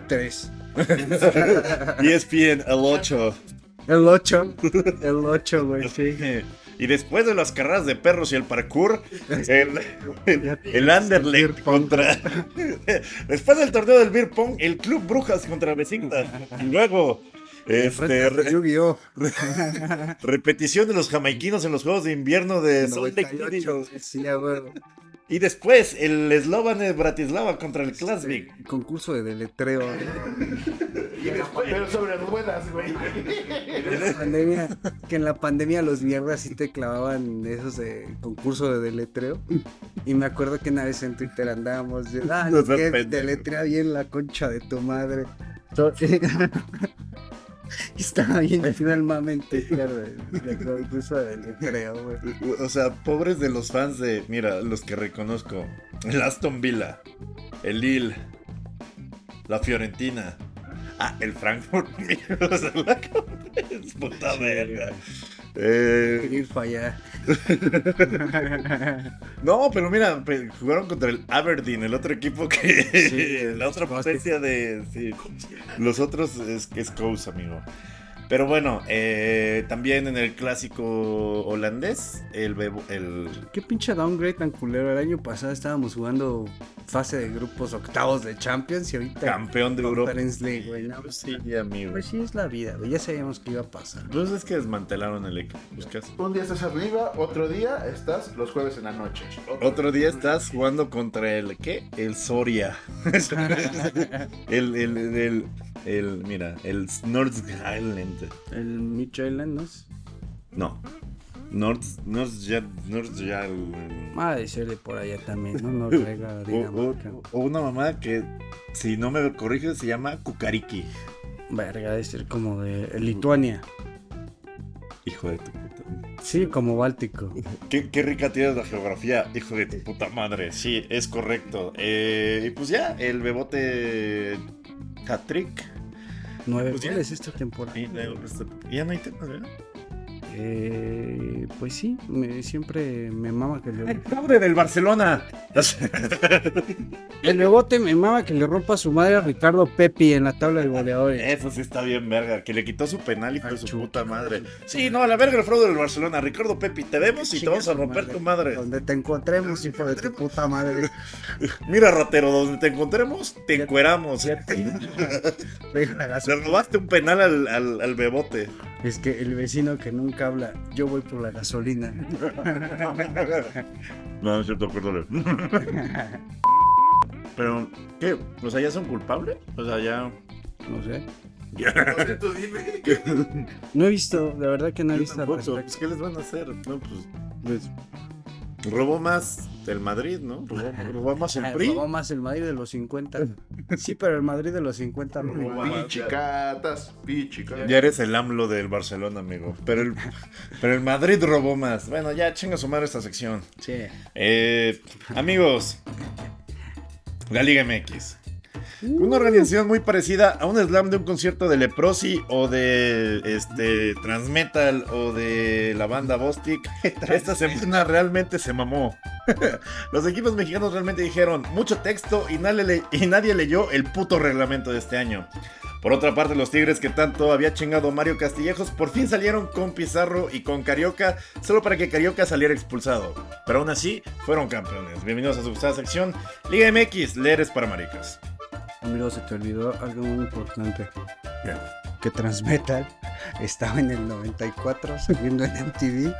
3.
ESPN, el 8.
El 8. El 8, güey, sí.
Y después de las carreras de perros y el parkour, el, el, el Anderlecht contra. Después del torneo del Beer Pong, el Club Brujas contra Besiktas. Y luego. Este, re-
Yu-Gi-Oh!
repetición de los jamaiquinos en los Juegos de Invierno de Salt Lake City.
98. Sí.
Y después el Slovan de Bratislava contra el Klasvik.
Concurso de deletreo.
Pero sobre ruedas, güey.
En la pandemia, que en la pandemia los viernes sí te clavaban esos de concurso de deletreo. Y me acuerdo que una vez en Twitter andábamos ah,
No
que bien la concha de tu madre. Estaba bien de, deletreo, güey.
O sea, pobres de los fans de, mira, los que reconozco. El Aston Villa, el Lille, la Fiorentina. Ah, el Frankfurt, o sea, la es puta verga. Eh,
Ir para allá.
no, pero mira, jugaron contra el Aberdeen, el otro equipo que.
Sí,
la otra potencia de. sí. Los otros es, es Coast, amigo. Pero bueno, eh, también en el clásico holandés, el, bebo- el
Qué pinche downgrade tan culero. El año pasado estábamos jugando fase de grupos octavos de Champions y ahorita
campeón de Europa.
League, güey. ¿no?
Pues sí, amigo.
Pues sí, es la vida, güey. Ya sabíamos que iba a pasar.
Pues es que desmantelaron el equipo. Buscas.
Un día estás arriba, otro día estás los jueves en la noche.
Otro día estás jugando contra el ¿qué? El Soria. el, el, el, el- mira, el North Highland.
El Mitch Island, ¿no? es?
No. North, North, North
Ha de ser de por allá también, ¿no? Noruega,
o,
Dinamarca.
o- o una mamá que, si no me corriges, se llama Kukariki.
Verga, de ser como de Lituania.
Hijo de tu puta.
Sí, como Báltico.
Qué, qué rica tienes la geografía, hijo de tu puta madre. Sí, es correcto. Eh, y pues ya, el bebote hat-trick.
Nueve
Pues ya.
goles esta temporada.
Y luego, ya no hay temas, ¿verdad?
Eh, pues sí, me- siempre me mama que le...
El pobre del Barcelona.
El bebote me mama que le rompa su madre a Ricardo Pepi en la tabla de goleadores.
Eso sí está bien, verga. Que le quitó su penal, de
Ay,
su puta madre. Sí, no, a la verga el fraude del Barcelona. Ricardo Pepi, te vemos y te vamos a romper tu madre.
Donde te encontremos, hijo de tu puta madre.
Mira, ratero, donde te encontremos, te encueramos. Le robaste un penal al, al, al bebote.
Es que el vecino que nunca habla, yo voy por la gasolina.
No, no es cierto, perdón. Pero, ¿qué? O sea, ¿ya son culpables? O sea, ya...
No sé.
Oye, tú dime.
No he visto, de verdad que no he visto
pues, ¿qué les van a hacer? No, pues, pues, robó más el Madrid, ¿no? Robó, robó más el PRI.
Robó más el Madrid de los 50. Sí, pero el Madrid de los 50 robó más.
Pichicatas, pichicatas.
Ya eres el AMLO del Barcelona, amigo. Pero el, pero el Madrid robó más. Bueno, ya chinga su madre esta sección.
Sí.
Eh, amigos, la Liga MX. Una organización muy parecida a un slam de un concierto de Leprosy o de este Transmetal o de la banda Bostic. Esta semana realmente se mamó. Los equipos mexicanos realmente dijeron mucho texto y nadie, le- y nadie leyó el puto reglamento de este año. Por otra parte, los Tigres que tanto había chingado Mario Castillejos por fin salieron con Pizarro y con Carioca solo para que Carioca saliera expulsado. Pero aún así, fueron campeones. Bienvenidos a su sección Liga MX, leeres para maricas.
Amigo, se te olvidó algo muy importante.
¿Qué?
Que Transmetal estaba en el 94 saliendo en MTV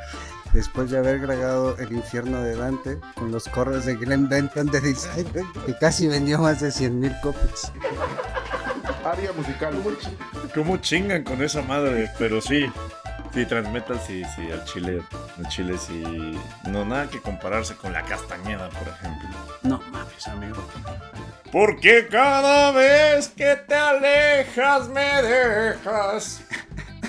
después de haber grabado El infierno de Dante con los corros de Glenn Benton de Design y casi vendió más de 100 mil copias.
Área musical.
¿Cómo chingan con esa madre? Pero sí. Sí, Transmetal, sí, sí, al Chile. Al Chile sí. No, nada que compararse con la Castañeda, por ejemplo.
No mames, amigo.
Porque cada vez que te alejas me dejas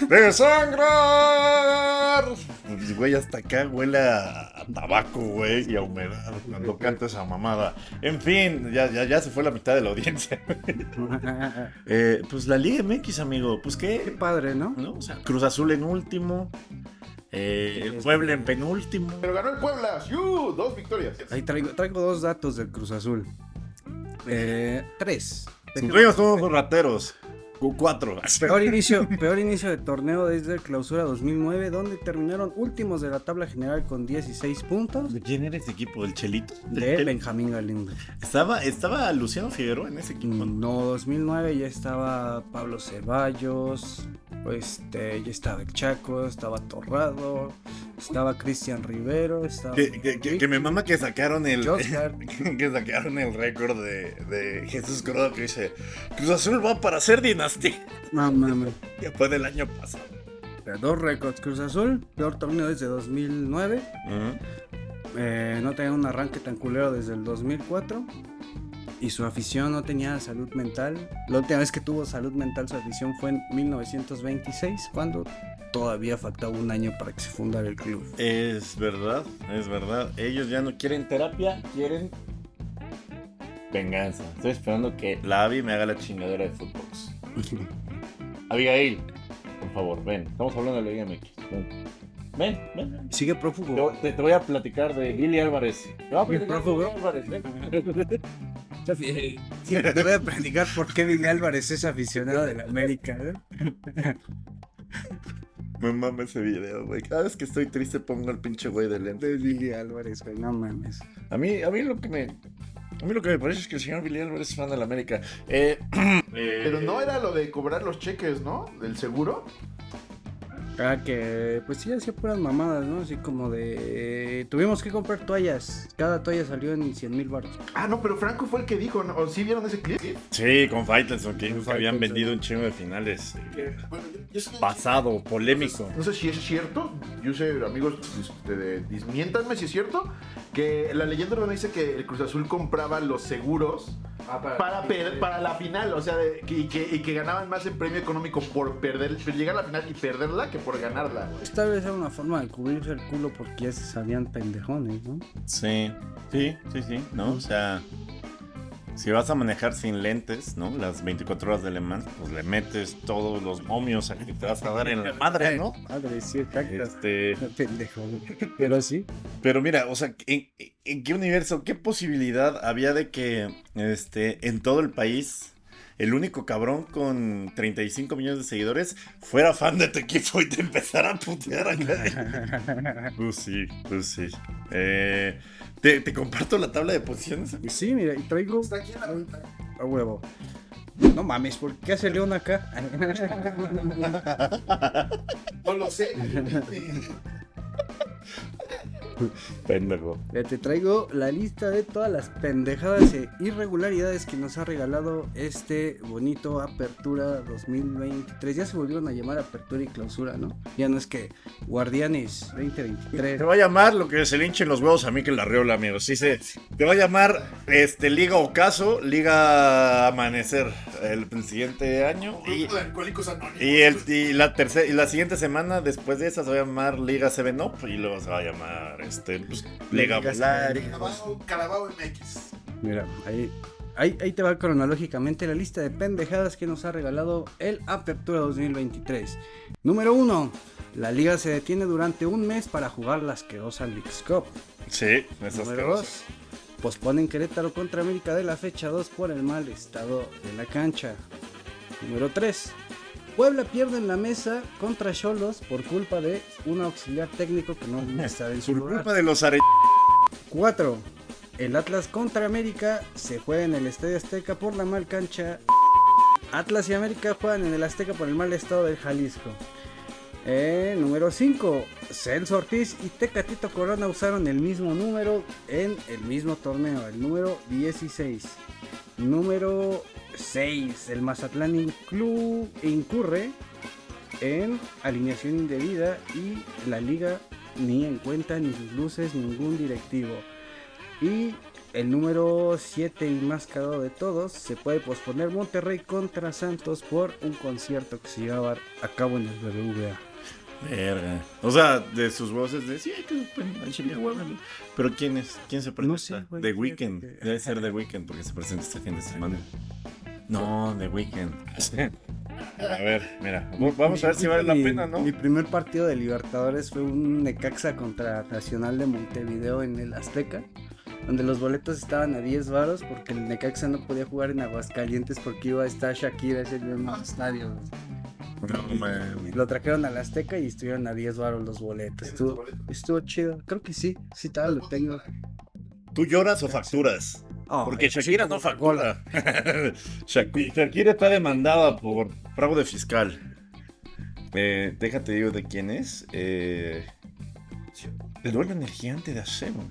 de sangrar. mames, güey, hasta acá huele a, a tabaco, güey, y a humedad cuando canta esa mamada. En fin, ya, ya, ya se fue la mitad de la audiencia. Eh, pues la Liga MX, amigo, pues
Qué
qué,
padre, ¿no?
¿no? O sea, Cruz Azul en último, eh, el Puebla en penúltimo.
Pero ganó el Puebla. ¡Yu! Dos victorias.
Ahí traigo, traigo dos datos del Cruz Azul. Eh, tres.
Ríos somos los rateros. Q4.
Peor inicio, peor inicio de torneo desde el clausura 2009, donde terminaron últimos de la tabla general con 16 puntos.
¿De quién era ese equipo? ¿Del Chelito?
De Benjamín Galindo.
Estaba, estaba Luciano Figueroa en ese equipo.
No, 2009 ya estaba Pablo Ceballos, este, ya estaba el Chaco, estaba Torrado, estaba Cristian Rivero, estaba...
Que, que- que- que me mama que sacaron el. Que sacaron el récord de, de Jesús Corodo que dice Cruz Azul va para ser dinastía.
No mames.
Fue del año pasado.
Dos récords Cruz Azul, peor torneo desde 2009. Eh, no tenía un arranque tan culero desde el 2004. Y su afición no tenía salud mental. La última vez que tuvo salud mental su afición fue en 1926, cuando todavía faltaba un año para que se fundara el club.
Es verdad, es verdad. Ellos ya no quieren terapia, quieren venganza. Estoy esperando que la Avi me haga la chingadera de fútbol. Abigail, por favor, ven. Estamos hablando de la Liga MX. Ven, ven. ven.
Sigue prófugo.
te- te voy a platicar de Billy Álvarez. Te voy a de
prófugo.
Álvarez, ven.
Sí, te voy a platicar por qué Billy Álvarez es aficionado del América. ¿eh?
Me mama ese video, güey. Cada vez que estoy triste pongo al pinche güey de lente.
De Billy Álvarez, güey, no mames.
A mí, a mí lo que me. A mí lo que me parece es que el señor Billy Álvarez es fan de la América. Eh,
Pero no era lo de cobrar los cheques, ¿no? Del seguro.
Ah, que pues sí hacía puras mamadas, ¿no? Así como de... Tuvimos que comprar toallas. Cada toalla salió en 100 mil baros.
Ah, no, pero Franco fue el que dijo, ¿no? ¿O sí vieron ese clip?
Sí, con Faitelson, que
Con
habían
Faitelson.
vendido un chingo de finales.
Bueno, yo, yo
Pasado, polémico.
No sé si es cierto, yo sé, amigos, este, de- dismiéntanme si es cierto, que la leyenda urbana dice que el Cruz Azul compraba los seguros para, per- para la final, o sea, de- que- y, que, y que ganaban más en premio económico por perder, por llegar a la final y perderla que por ganarla.
Tal vez era una forma de cubrirse el culo porque ya se sabían pendejones, ¿no?
Sí, sí, sí, sí, ¿no? O sea, si vas a manejar sin lentes, ¿no? Las 24 horas de Le Mans, pues le metes todos los momios a que te vas a dar en la madre, ¿no?
Madre, sí, exacto.
Este,
Pendejo. Pero sí.
pero mira, o sea, ¿en, en qué universo, qué posibilidad había de que este, en todo el país el único cabrón con 35 millones de seguidores fuera fan de tu equipo y te empezara a putear acá? Pues sí, pues sí. Eh, te, te comparto la tabla de posiciones.
Sí, mira, y traigo
Está aquí en la ventana.
a huevo. No mames, ¿por qué hace León acá?
No lo sé.
Pendejo.
Te traigo la lista de todas las pendejadas e irregularidades que nos ha regalado este bonito Apertura 2023. Ya se volvieron a llamar Apertura y Clausura, ¿no? Ya no es que Guardianes 2023.
Te va a llamar lo que se le hinchen los huevos a mí que la riola, amigo. Sí, se, te va a llamar este, Liga Ocaso, Liga Amanecer el, el siguiente año. Y, el, y la tercera, y la siguiente semana, después de esa, se va a llamar Liga 7 Up. Y luego se va a llamar este, pues, y-
Carabao, Carabao MX.
Mira, ahí, ahí, ahí te va cronológicamente la lista de pendejadas que nos ha regalado el Apertura 2023. Número 1. La liga se detiene durante un mes para jugar la asquerosa Leagues Cup.
Sí, esas
Número
cosas.
2. Posponen Querétaro contra América de la fecha 2 por el mal estado de la cancha. Número 3. Puebla pierde en la mesa contra Cholos por culpa de un auxiliar técnico que no está en su
Por
lugar.
culpa de los are...
4. El Atlas contra América se juega en el Estadio Azteca por la mal cancha. Atlas y América juegan en el Azteca por el mal estado del Jalisco. Eh, número 5. Celso Ortiz y Tecatito Corona usaron el mismo número en el mismo torneo, el número 16. Número 6. El Mazatlán inclu- incurre en alineación indebida y la liga ni en cuenta ni sus luces ningún directivo. Y el número 7 y más cagado de todos, se puede posponer Monterrey contra Santos por un concierto que se llevaba a cabo en el BBVA.
Verga. O sea, de sus voces de sí, hay que bueno, al chile, huevo". Pero ¿quién es? ¿Quién se presenta?
No sé,
The Weeknd.
que-
Debe ser The Weeknd porque se presenta este fin de semana. No, The Weeknd. A ver, mira. Vamos a ver si vale la
Mi-
pena, ¿no?
Mi primer partido de Libertadores fue un Necaxa contra Nacional de Montevideo en el Azteca, donde los boletos estaban a 10 varos porque el Necaxa no podía jugar en Aguascalientes porque iba a estar Shakira ese mismo estadio.
No, man.
Lo trajeron al Azteca y estuvieron a 10 varos los boletos. Estuvo, estuvo chido. Creo que sí, sí, tal, lo tengo.
¿Tú lloras o facturas?
Oh,
Porque Shakira no factura. Shak- Shakira está demandada por fraude fiscal. Eh, déjate digo de quién es. Eh, el dueño energiante de Acebo.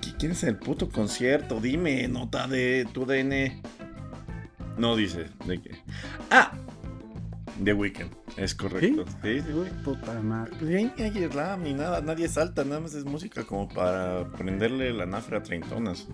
¿Qui- ¿Quién es el puto concierto? Dime, nota de tu DN. No dice de qué. Ah, The Weeknd. Es correcto. Sí, sí, güey.
Puta madre.
Pues ya ni hay slam ni nada, nadie salta, nada más es música como para prenderle la nafra a treintonas.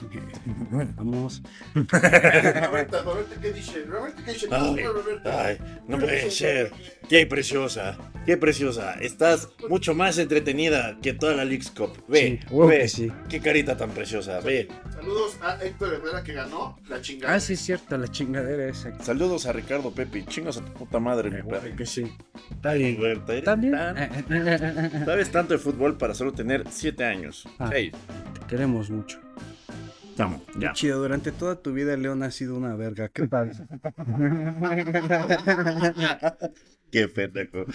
Vamos.
Roberta, Roberta, ¿qué dice? Roberta, ¿qué dice?
Ay,
Roberta.
ay, no puede ser. Qué preciosa, qué preciosa. Estás mucho más entretenida que toda la Leagues Cup. Ve,
Sí,
ve,
que sí.
qué carita tan preciosa. Ve.
Saludos a Héctor Herrera que ganó la chingada.
Ah, sí, es cierto, la chingadera esa.
Saludos a Ricardo Pepe. Chingas a tu puta madre, mi
Que sí.
Está bien, güey. está bien.
¿También?
Tan- Sabes tanto de fútbol para solo tener 7 años.
Ah.
Seis.
Te queremos mucho.
Vamos, ya.
Chido, durante toda tu vida León ha sido una verga. Qué padre.
Qué pendejo.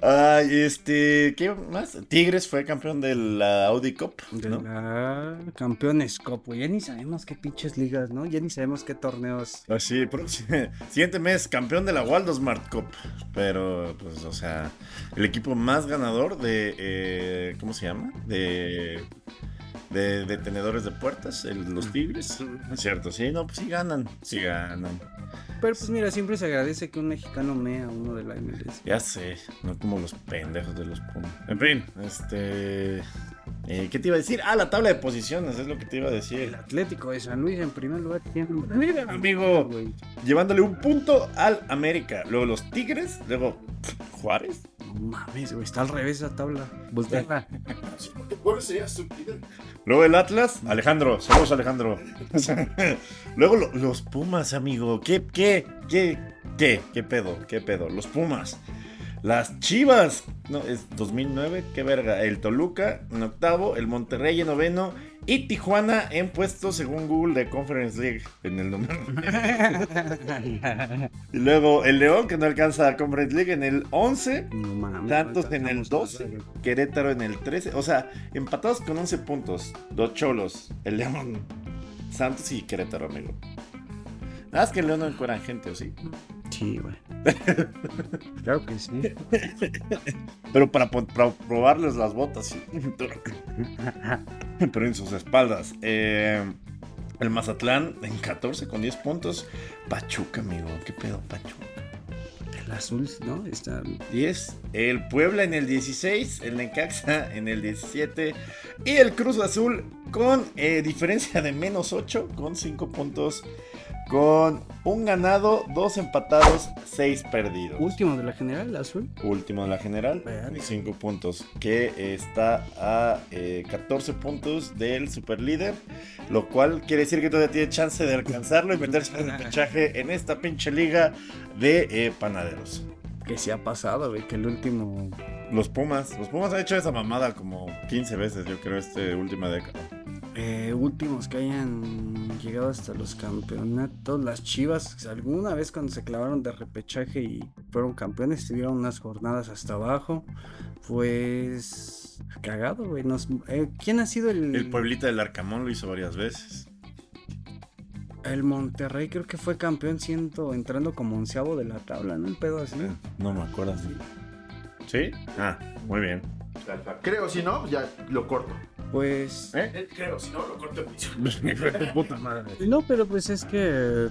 Ay, este, ¿qué más? Tigres fue campeón de la Audi Cup,
De
¿no?
la Campeones Cup, güey. Ya ni sabemos qué pinches ligas, ¿no? Ya ni sabemos qué torneos.
Así, próximo- siguiente mes, campeón de la Waldo Smart Cup. Pero, pues, o sea, el equipo más ganador de, eh, ¿cómo se llama? De, de, de tenedores de puertas, el- los Tigres. Es cierto, sí, no, pues sí ganan, sí ganan.
Pero pues mira, siempre se agradece que un mexicano mea a uno de la MLS.
Ya sé, no como los pendejos de los Pumas. En fin, este... eh, ¿Qué te iba a decir? Ah, la tabla de posiciones, es lo que te iba a
El
decir.
Atlético de San Luis en primer lugar tiene.
Mira, amigo, llevándole un punto al América. Luego los Tigres, luego Juárez.
No mames, güey. Está al revés esa tabla. Volteala.
¿Cuál sería su líder?
Luego el Atlas, Alejandro, saludos Alejandro. Luego lo- los Pumas, amigo. ¿Qué, qué, qué, qué, qué pedo, qué pedo? Los Pumas. Las Chivas, no, es 2009, qué verga. El Toluca en octavo, el Monterrey en noveno y Tijuana en puesto según Google de Conference League en el número. y luego el León que no alcanza a Conference League en el 11.
No mames.
Santos en el
estamos
12,
pasando.
Querétaro en el 13, o sea, empatados con 11 puntos, dos cholos, el León, Santos y Querétaro, amigo. Nada más que el León no encuentran gente, ¿o sí?
Sí, güey. claro que sí.
Pero para, para probarles las botas, sí. pero en sus espaldas. Eh, el Mazatlán en 14 con 10 puntos. Pachuca, amigo, ¿qué pedo, Pachuca?
El azul, ¿no? Está.
10. El Puebla en el 16. El Necaxa en el 17. Y el Cruz Azul con eh, diferencia de menos 8. Con 5 puntos. Con un ganado, dos empatados, 6 perdidos.
Último de la general, azul.
Último de la general,
Verga.
5 puntos. Que está a eh, 14 puntos del superlíder. Lo cual quiere decir que todavía tiene chance de alcanzarlo y meterse en el repechaje en esta pinche liga de eh, panaderos.
Que se ha pasado, güey. Que el último.
Los Pumas, los Pumas han hecho esa mamada como 15 veces, yo creo, este última década.
Eh, últimos que hayan llegado hasta los campeonatos. Las Chivas, alguna vez cuando se clavaron de repechaje y fueron campeones, tuvieron unas jornadas hasta abajo. Pues. Cagado, güey. nos- eh, ¿Quién ha sido el.
El Pueblita del Arcamón lo hizo varias veces.
El Monterrey creo que fue campeón siendo entrando como onceavo de la tabla, ¿no? El pedo así.
No me acuerdo así. ¿Sí? Ah, muy bien.
Creo, si no, ya lo corto.
Pues.
¿Eh?
Creo, si no, lo corto en edición.
puta madre.
No, pero pues es que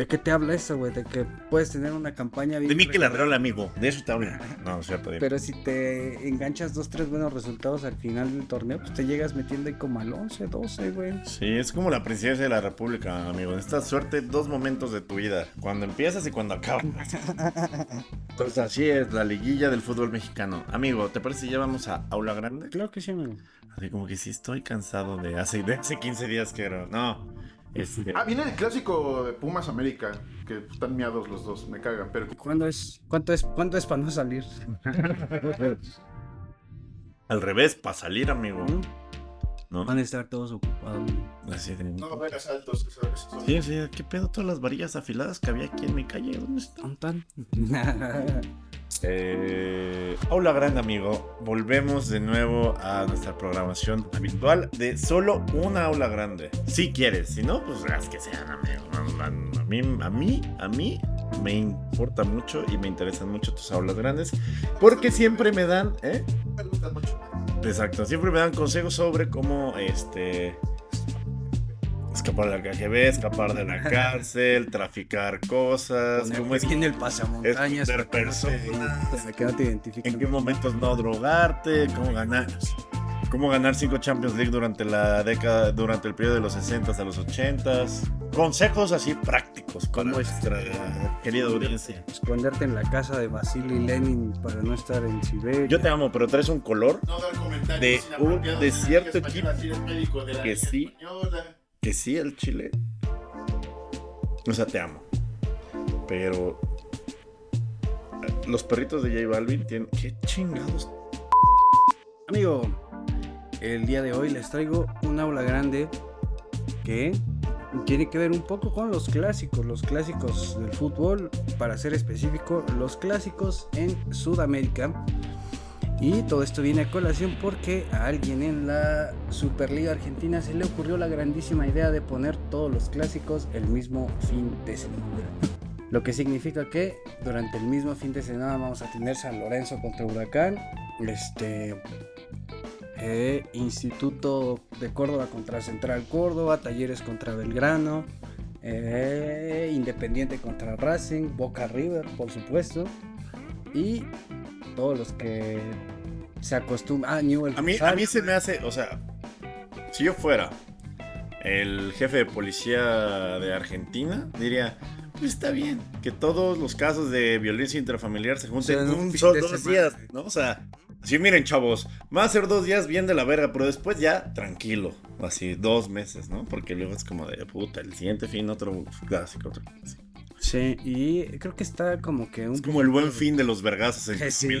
¿De qué te habla eso, güey? De que puedes tener una campaña bien
De Mikel Arreola, amigo. De eso te hablo. No, cierto.
Pero si te enganchas dos, tres buenos resultados al final del torneo, pues te llegas metiendo ahí como al 11, 12, güey.
Sí, es como la presidencia de la República, amigo. Necesitas suerte dos momentos de tu vida. Cuando empiezas y cuando acabas. Pues así es, la liguilla del fútbol mexicano. Amigo, ¿te parece si ya vamos a Aula Grande?
Claro que sí, amigo.
Así como que sí estoy cansado de hace, de hace 15 días que era. No. Este,
Ah, viene el clásico de Pumas América, que están miados los dos, me cagan, pero
¿Cuándo es? ¿Cuánto es? ¿Cuánto es para no salir?
al revés, para salir, amigo. ¿No?
Van a estar todos ocupados.
Así de-
No va a haber asaltos. eso- eso-
Sí, sí, ¿qué pedo? Todas las varillas afiladas que había aquí en mi calle. ¿Dónde están?
¿Tan,
Eh, hola, gran amigo. Volvemos de nuevo a nuestra programación habitual de solo una aula grande. Si quieres, si no, pues haz que sean, amigo. A, a- a mí, a mí, a mí me importa mucho y me interesan mucho tus aulas grandes porque siempre me dan, ¿eh?
Me gustan mucho.
Exacto, siempre me dan consejos sobre cómo, este, escapar de la KGB, escapar de la cárcel, traficar cosas, cómo es
en el pasamontañas. te-
personas.
que no te
en qué momentos no drogarte, cómo ganar, cómo ganar cinco Champions League durante la década, durante el periodo de los 60 a los 80 Consejos así prácticos para
¿Cómo
nuestra querida audiencia.
Esconderte en la casa de Vasily Lenin para no estar en Siberia.
Yo te amo, pero traes un color
No
De un- de cierto
la
que sí.
Española.
Que sí el chile. O sea, te amo. Pero los perritos de J Balvin tienen. ¿Qué chingados?
Amigo, el día de hoy les traigo un aula grande que tiene que ver un poco con los clásicos, los clásicos del fútbol, para ser específico, los clásicos en Sudamérica. Y todo esto viene a colación porque a alguien en la Superliga Argentina se le ocurrió la grandísima idea de poner todos los clásicos el mismo fin de semana. Lo que significa que durante el mismo fin de semana vamos a tener San Lorenzo contra Huracán, este eh, Instituto de Córdoba contra Central Córdoba, Talleres contra Belgrano, eh, Independiente contra Racing, Boca River, por supuesto, y todos los que se acostumbran. Ah,
A mí, a mí se me hace. O sea, si yo fuera el jefe de policía de Argentina, diría. Pues está bien que todos los casos de violencia intrafamiliar se junten
sea, en un
solo dos
semana.
días, ¿no? O sea, sí, miren, chavos, va a ser dos días bien de la verga, pero después ya tranquilo, así dos meses, ¿no? Porque luego es como de puta, el siguiente fin otro clásico, otro clásico.
Sí, y creo que está como que un
Es como el buen fin de los vergazos en
Sí.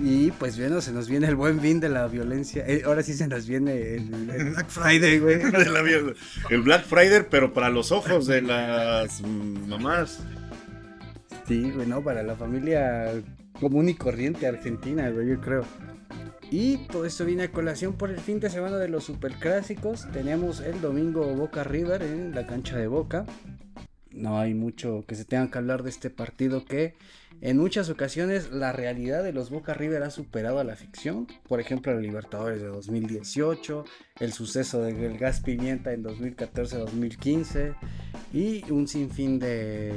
Y pues bueno, se nos viene el buen fin de la violencia. Eh, ahora sí se nos viene el, el Black Friday, güey.
El Black Friday, pero para los ojos de las mamás.
Sí, güey, no, para la familia común y corriente argentina, güey, yo creo. Y todo esto viene a colación por el fin de semana de los superclásicos. Tenemos el domingo Boca River en la cancha de Boca. No hay mucho que se tenga que hablar de este partido que en muchas ocasiones la realidad de los Boca River ha superado a la ficción. Por ejemplo, la Libertadores de 2018, el suceso del gas pimienta en 2014-2015 y un sinfín de,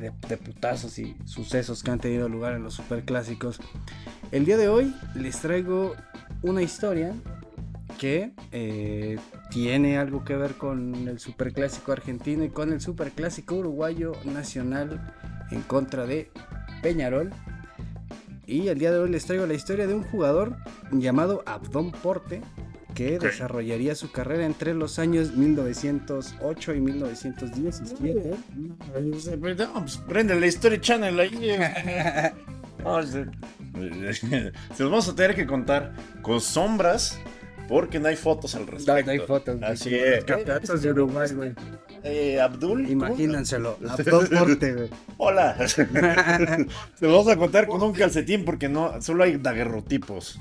de, de putazos y sucesos que han tenido lugar en los superclásicos. El día de hoy les traigo una historia que eh, tiene algo que ver con el superclásico argentino y con el superclásico uruguayo nacional en contra de Peñarol. Y el día de hoy les traigo la historia de un jugador llamado Abdón Porte que desarrollaría su carrera entre los años 1908 y 1917.
No, pues prende la History Channel ahí. Se, se los vamos a tener que contar con sombras porque no hay fotos al
No,
respecto.
no hay fotos. güey.
Así es.
Los campeonatos de Uruguay, güey.
Eh, Abdul. ¿tú?
Imagínenselo. Abdón Porte, güey.
Hola. se los vamos a contar con un calcetín porque no, solo hay daguerrotipos.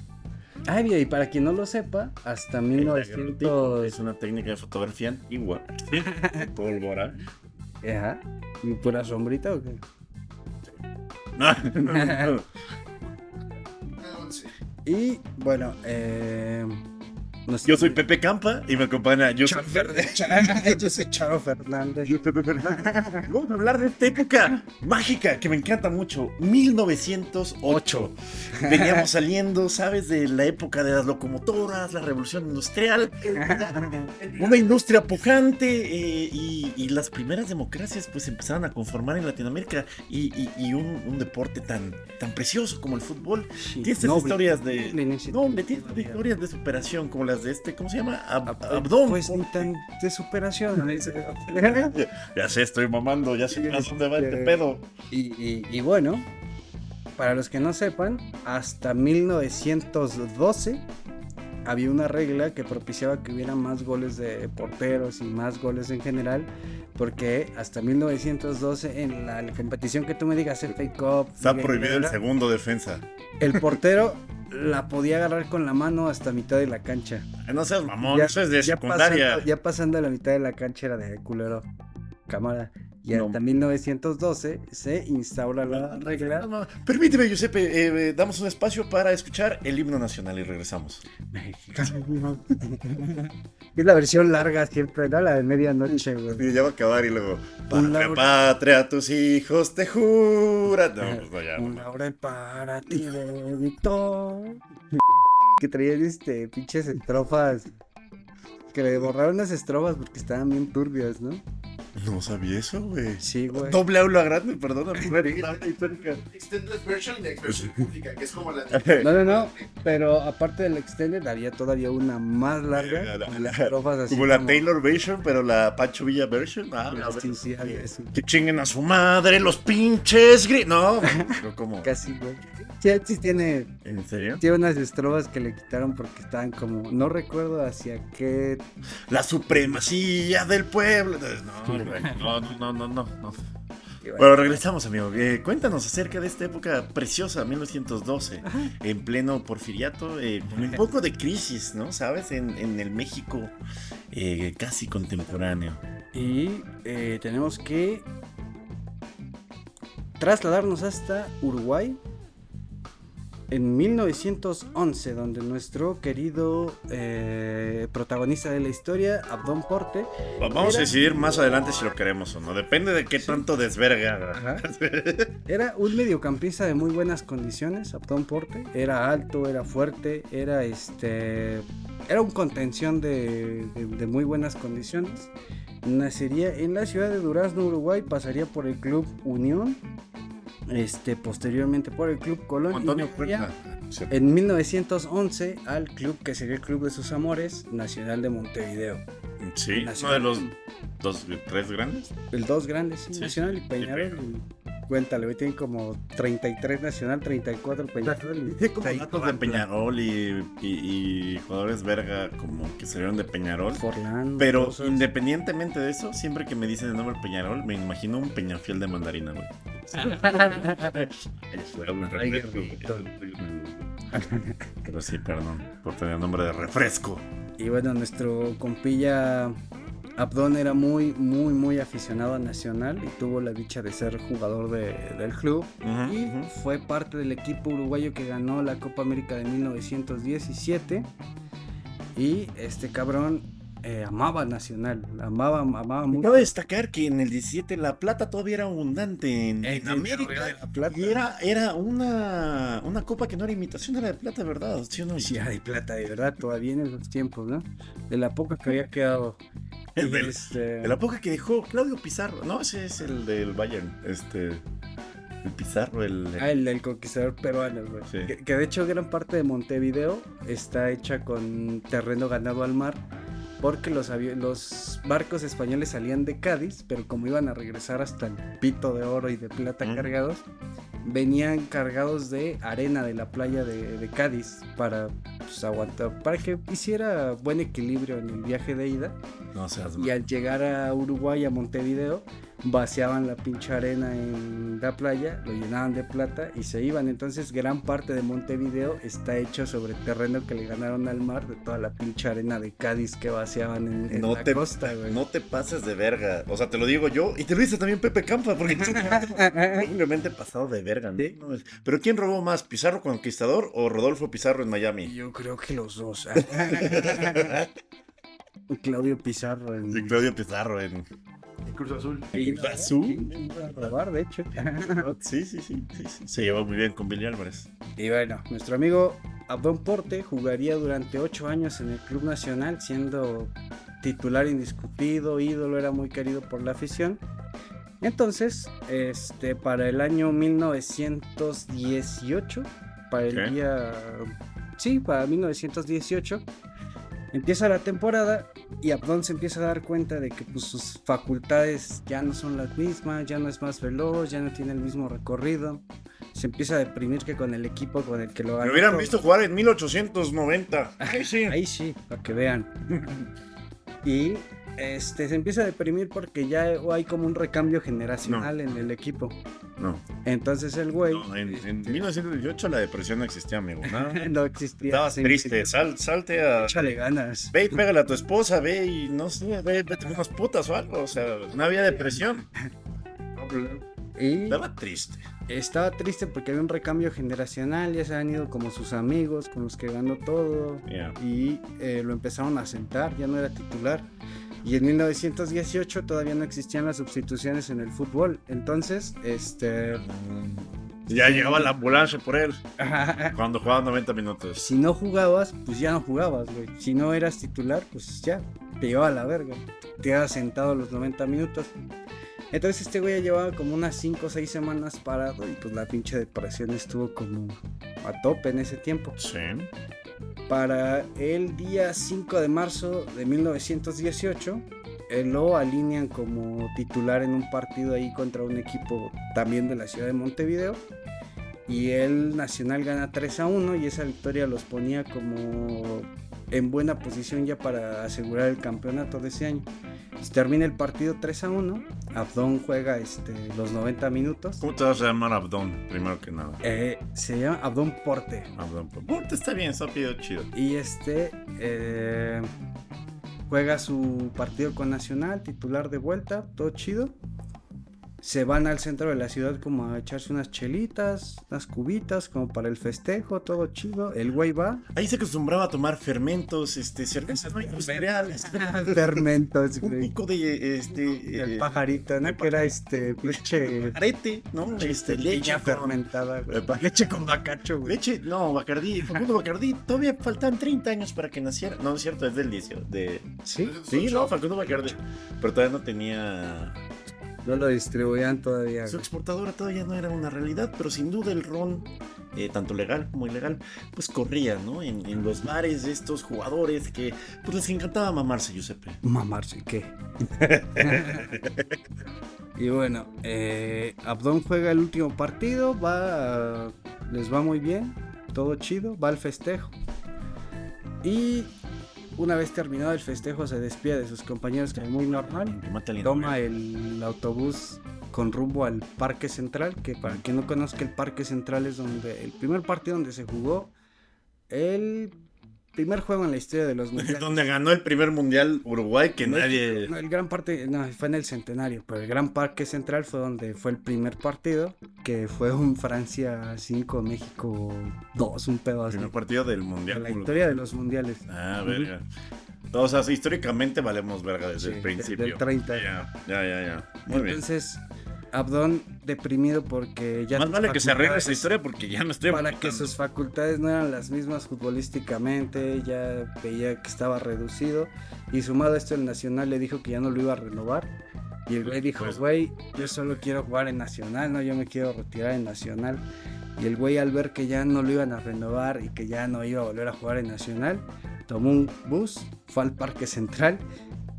Ay, mira, y para quien no lo sepa, hasta
El daguerrotipo
1900.
Es una técnica de fotografía antigua. Pólvora.
Ajá. ¿Y pura sombrita o qué?
No, no, no.
Once.
Y bueno, eh,
Yo soy Pepe Campa y me acompaña yo
Charo Fernández. Yo soy Charo Fernández.
Yo Pepe Fernández. Vamos a hablar de esta época mágica que me encanta mucho. 1908. Veníamos saliendo, ¿sabes? De la época de las locomotoras, la revolución industrial. Una industria pujante eh, y, y las primeras democracias pues empezaron a conformar en Latinoamérica y, y- y un, un deporte tan, tan precioso como el fútbol. Tiene estas
Noble.
historias de... No, tiene historias de superación como de este, ¿cómo se llama? Ab- Abdón.
Pues ni tan de superación.
Ya sé, estoy mamando, ya sé a dónde va este pedo.
Y, y- y bueno, para los que no sepan, hasta 1912 había una regla que propiciaba que hubiera más goles de porteros y más goles en general, porque hasta 1912 en la, la competición que tú me digas, el FA Cup,
Está prohibido el segundo defensa.
el portero la podía agarrar con la mano hasta mitad de la cancha.
No seas mamón, eso es de secundaria.
pasando, ya pasando la mitad de la cancha era de culero. Cámara. Y
No.
hasta 1912 se instaura la regla.
No, no, Permíteme, Giuseppe, eh, eh, damos un espacio para escuchar el himno nacional y regresamos.
Es la versión larga siempre, ¿no? La de medianoche, güey.
ya va a acabar y luego. Patria,
laurel.
patria, tus hijos te juran. No, pues no, ya.
Un laurel para ti Víctor. Que traían este pinches estrofas. Que le borraron las estrofas porque estaban bien turbias, ¿no?
No sabía eso, güey.
Sí, güey.
Doble aula grande, perdóname.
Extended version y la versión pública, que es como la de...
No, no, no. Pero aparte del extended había todavía una más larga. con las estrofas así
Como la
como-
Taylor version, pero la Pancho Villa version. Ah, a ver.
Sí, sí, así.
Que chinguen a su madre los pinches gri... No, pero ¿cómo?
Casi, güey. Sí, sí tiene,
¿En serio?
tiene unas estrofas que le quitaron porque estaban como, no recuerdo hacia qué.
La supremacía del pueblo. No, no, no, no, no,
bueno,
Bueno, regresamos, amigo. Eh, cuéntanos acerca de esta época preciosa, 1912, en pleno porfiriato, eh, un poco de crisis, ¿no? ¿Sabes? En, en el México eh, casi contemporáneo.
Y eh, tenemos que trasladarnos hasta Uruguay en 1911, donde nuestro querido eh, protagonista de la historia, Abdón Porte,
Vamos a
Era-
decidir más adelante si lo queremos o no. Depende de qué tanto desverga.
Era un mediocampista de muy buenas condiciones, Abdón Porte. Era alto, era fuerte, era este. Era un contención de, de- de muy buenas condiciones. Nacería en la ciudad de Durazno, Uruguay, pasaría por el club Unión, este, posteriormente por el club Colón.
Antonio Puerta.
En 1911 al club que sería el club de sus amores, Nacional de Montevideo.
Sí, uno de
Nacional.
los dos, tres grandes.
El dos grandes, sí,
Sí,
Nacional y Peñarol. Cuéntale, hoy tienen como 33 Nacional, 34 Peñarol. y
Como datos de Peñarol y, y- y jugadores verga como que salieron de Peñarol.
Forlán,
Pero
cosas.
independientemente de eso, siempre que me dicen el nombre Peñarol, me imagino un peñafiel de mandarina, güey. Pero sí, perdón, por tener nombre de refresco.
Y bueno, nuestro compilla Abdón era muy, muy, muy aficionado a Nacional y tuvo la dicha de ser jugador de- del club. Y fue parte del equipo uruguayo que ganó la Copa América de 1917. Y este cabrón eh, amaba Nacional, amaba, amaba mucho.
Cabe destacar que en el 17 la plata todavía era abundante en, en
En
América.
la plata.
Y era, era una, una copa que no era imitación, era de plata, ¿verdad? ¿Sí o no?
Sí, hay plata, de verdad, todavía en esos tiempos, ¿no? De la poca que había quedado.
El
Y
del-
este,
De la poca que dejó Claudio Pizarro. No, ese es el del Bayern. Este. El Pizarro, el.
Ah, el del conquistador peruano, güey.
Sí.
Que, que de hecho gran parte de Montevideo está hecha con terreno ganado al mar. Porque los, barcos españoles salían de Cádiz, pero como iban a regresar hasta el pito de oro y de plata
Mm.
cargados, venían cargados de arena de la playa de, de Cádiz para pues, aguantar, para que hiciera buen equilibrio en el viaje de ida.
No seas
Y al llegar a Uruguay, a Montevideo, vaciaban la pinche arena en la playa, lo llenaban de plata y se iban. Entonces, gran parte de Montevideo está hecho sobre terreno que le ganaron al mar de toda la pinche arena de Cádiz que vaciaban en, en
no
la
te,
costa, güey.
no te pases de verga. O sea, te lo digo yo. Y te lo dice también Pepe Campa, porque tú simplemente pasado de verga. ¿no?
Sí.
No Pero ¿quién robó más? ¿Pizarro Conquistador o Rodolfo Pizarro en Miami?
Yo creo que los dos. Claudio Pizarro en
Sí, Claudio Pizarro en.
Y Cruz Azul.
Y-
Azul.
A robar, de hecho.
Sí, sí, sí, sí, sí. Se llevó muy bien con Billy Álvarez.
Y bueno, nuestro amigo Abdón Porte jugaría durante ocho años en el Club Nacional, siendo titular indiscutido, ídolo, era muy querido por la afición. Entonces, este, para el año 1918, para el día... Sí, para 1918, empieza la temporada y Abdón se empieza a dar cuenta de que pues, sus facultades ya no son las mismas, ya no es más veloz, ya no tiene el mismo recorrido. Se empieza a deprimir que con el equipo con el que lo
Me
ganó
hubieran visto jugar en 1890. Ay, sí.
Ahí sí, para que vean. y este se empieza a deprimir porque ya hay como un recambio generacional en el equipo.
No,
Entonces el güey
no, en, en 1918 la depresión no existía, amigo. ¿no?
no existía.
Estabas
Sí,
triste. Sal, salte a.
Échale ganas.
Ve y pégale a tu esposa, ve y no sé, ve, vete unas putas o algo. O sea, no había depresión.
Y
Estaba triste.
estaba triste porque había un recambio generacional, ya se han ido como sus amigos con los que ganó todo.
Ya.
y eh, lo empezaron a sentar, ya no era titular. Y en 1918 todavía no existían las sustituciones en el fútbol. Entonces, este.
Ya llegaba la ambulancia por él cuando jugaba 90 minutos.
si no jugabas, pues ya no jugabas, güey. Si no eras titular, pues ya, te llevaba a la verga. Te quedabas sentado los 90 minutos. Entonces este güey ya llevaba como unas 5 o 6 semanas parado y pues la pinche depresión estuvo como a tope en ese tiempo.
Sí.
Para el día 5 de marzo de 1918, él lo alinean como titular en un partido ahí contra un equipo también de la ciudad de Montevideo. Y el Nacional gana 3 a 1 y esa victoria los ponía como en buena posición ya para asegurar el campeonato de ese año. Se termina el partido 3 a 1. Abdón juega este, los 90 minutos.
¿Cómo te vas a llamar Abdón? Primero que nada.
Eh, se llama Abdón Porte.
Abdón. Ponte, está bien, está pido chido.
Y este eh, juega su partido con Nacional, titular de vuelta, todo chido. Se van al centro de la ciudad como a echarse unas chelitas, unas cubitas, como para el festejo, todo chido. El güey va.
Ahí se acostumbraba a tomar fermentos, este, cervezas no industriales.
Fermentos,
Un
güey.
pico de este.
El
eh,
pajarito, ¿no? Que era este pinche
arete, ¿no? Este, leche.
leche
con-
fermentada, güey. Leche con bacacho, güey.
Leche, no, Bacardí, Facundo Bacardí, todavía faltan 30 años para que naciera. No, no es cierto, es del 18. De...
Sí,
Sí, no, Facundo Bacardí. Pero todavía no tenía.
No lo distribuían todavía.
Su exportadora todavía no era una realidad, pero sin duda el ron, eh, tanto legal como ilegal, pues corría, ¿no? En, en los bares de estos jugadores que pues les encantaba mamarse, Giuseppe.
Mamarse, ¿qué? y bueno, eh, Abdón juega el último partido, va, a- les va muy bien, todo chido, va al festejo. Y una vez terminado el festejo se despide de sus compañeros, que es muy normal. Toma el autobús con rumbo al Parque Central, que para quien no conozca el Parque Central es donde el primer partido donde se jugó el primer juego en la historia de los mundiales.
Donde ganó el primer mundial Uruguay que nadie.
no, el gran parte, no, fue en el centenario, pero el gran parque central fue donde fue el primer partido, que fue un Francia 5, México 2, un pedo así.
primer partido del mundial.
la historia de los mundiales.
Ah, verga. O sea, históricamente valemos verga desde
Sí,
el principio.
del 30.
Ya, ya, ya. ya. Muy bien.
Abdón deprimido porque ya
Más vale que se arregle esa historia porque ya no estoy
para que
aguantando.
sus facultades no eran las mismas futbolísticamente, ya veía que estaba reducido y sumado a esto el Nacional le dijo que ya no lo iba a renovar y el güey dijo,
Pues-
güey, yo solo quiero jugar en Nacional, no, yo me quiero retirar en Nacional y el güey al ver que ya no lo iban a renovar y que ya no iba a volver a jugar en Nacional, tomó un bus, fue al Parque Central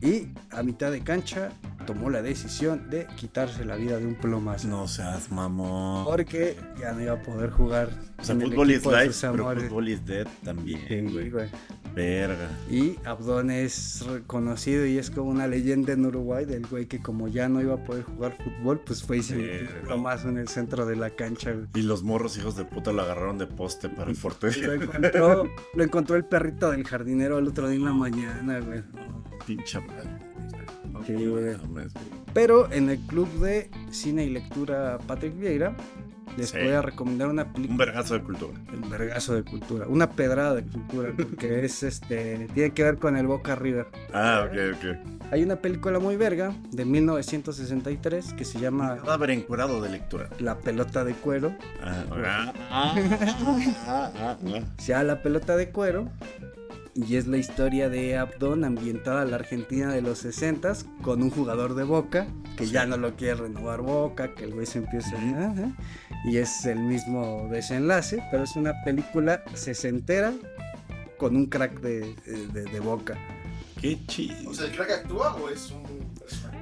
y a mitad de cancha tomó la decisión de quitarse la vida de un plomazo.
No seas mamón.
Porque ya no iba a poder jugar.
O sea, fútbol is life, pero fútbol is dead también,
Sí,
güey.
güey.
Verga.
Y Abdón es reconocido y es como una leyenda en Uruguay del güey que como ya no iba a poder jugar fútbol, pues fue y se metió más en el centro de la cancha. güey.
Y los morros hijos de puta lo agarraron de poste para el
Lo
forte.
encontró, lo encontró el perrito del jardinero el otro día en la mañana, güey.
Pincha madre.
Sí, güey. Pero en el club de cine y lectura Patrick Vieira, les
Sí.
voy a recomendar una
Un
película.
vergazo de cultura.
Un vergazo de cultura, una pedrada de cultura, porque es este, tiene que ver con el Boca River.
Ah, ok, ok.
Hay una película muy verga de 1963 que se llama
Cadáver encurado de lectura.
La pelota de cuero.
Ah, ah, ah, ah, ah, ah.
Se llama La pelota de cuero. Y es la historia de Abdón ambientada a la Argentina de los 60 con un jugador de Boca que ya no lo quiere renovar Boca, que el güey se empieza Ajá. y es el mismo desenlace, pero es una película sesentera con un crack de, de- de Boca.
Qué chido.
O sea, ¿el crack actúa o es un?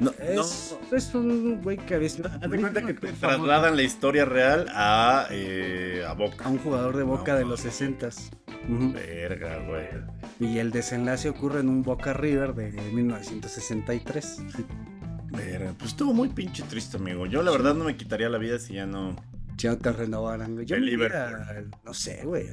No,
Es, es un güey que sido
Haz de cuenta que te trasladan la historia real a, eh, a Boca.
a un jugador de Boca
No,
de los 60
Verga, güey.
Y el desenlace ocurre en un Boca River de 1963.
Verga. Pues estuvo muy pinche triste, amigo. Yo la verdad no me quitaría la vida si ya no.
Si no te renovaran, güey. Yo
El
me iría, no sé, güey.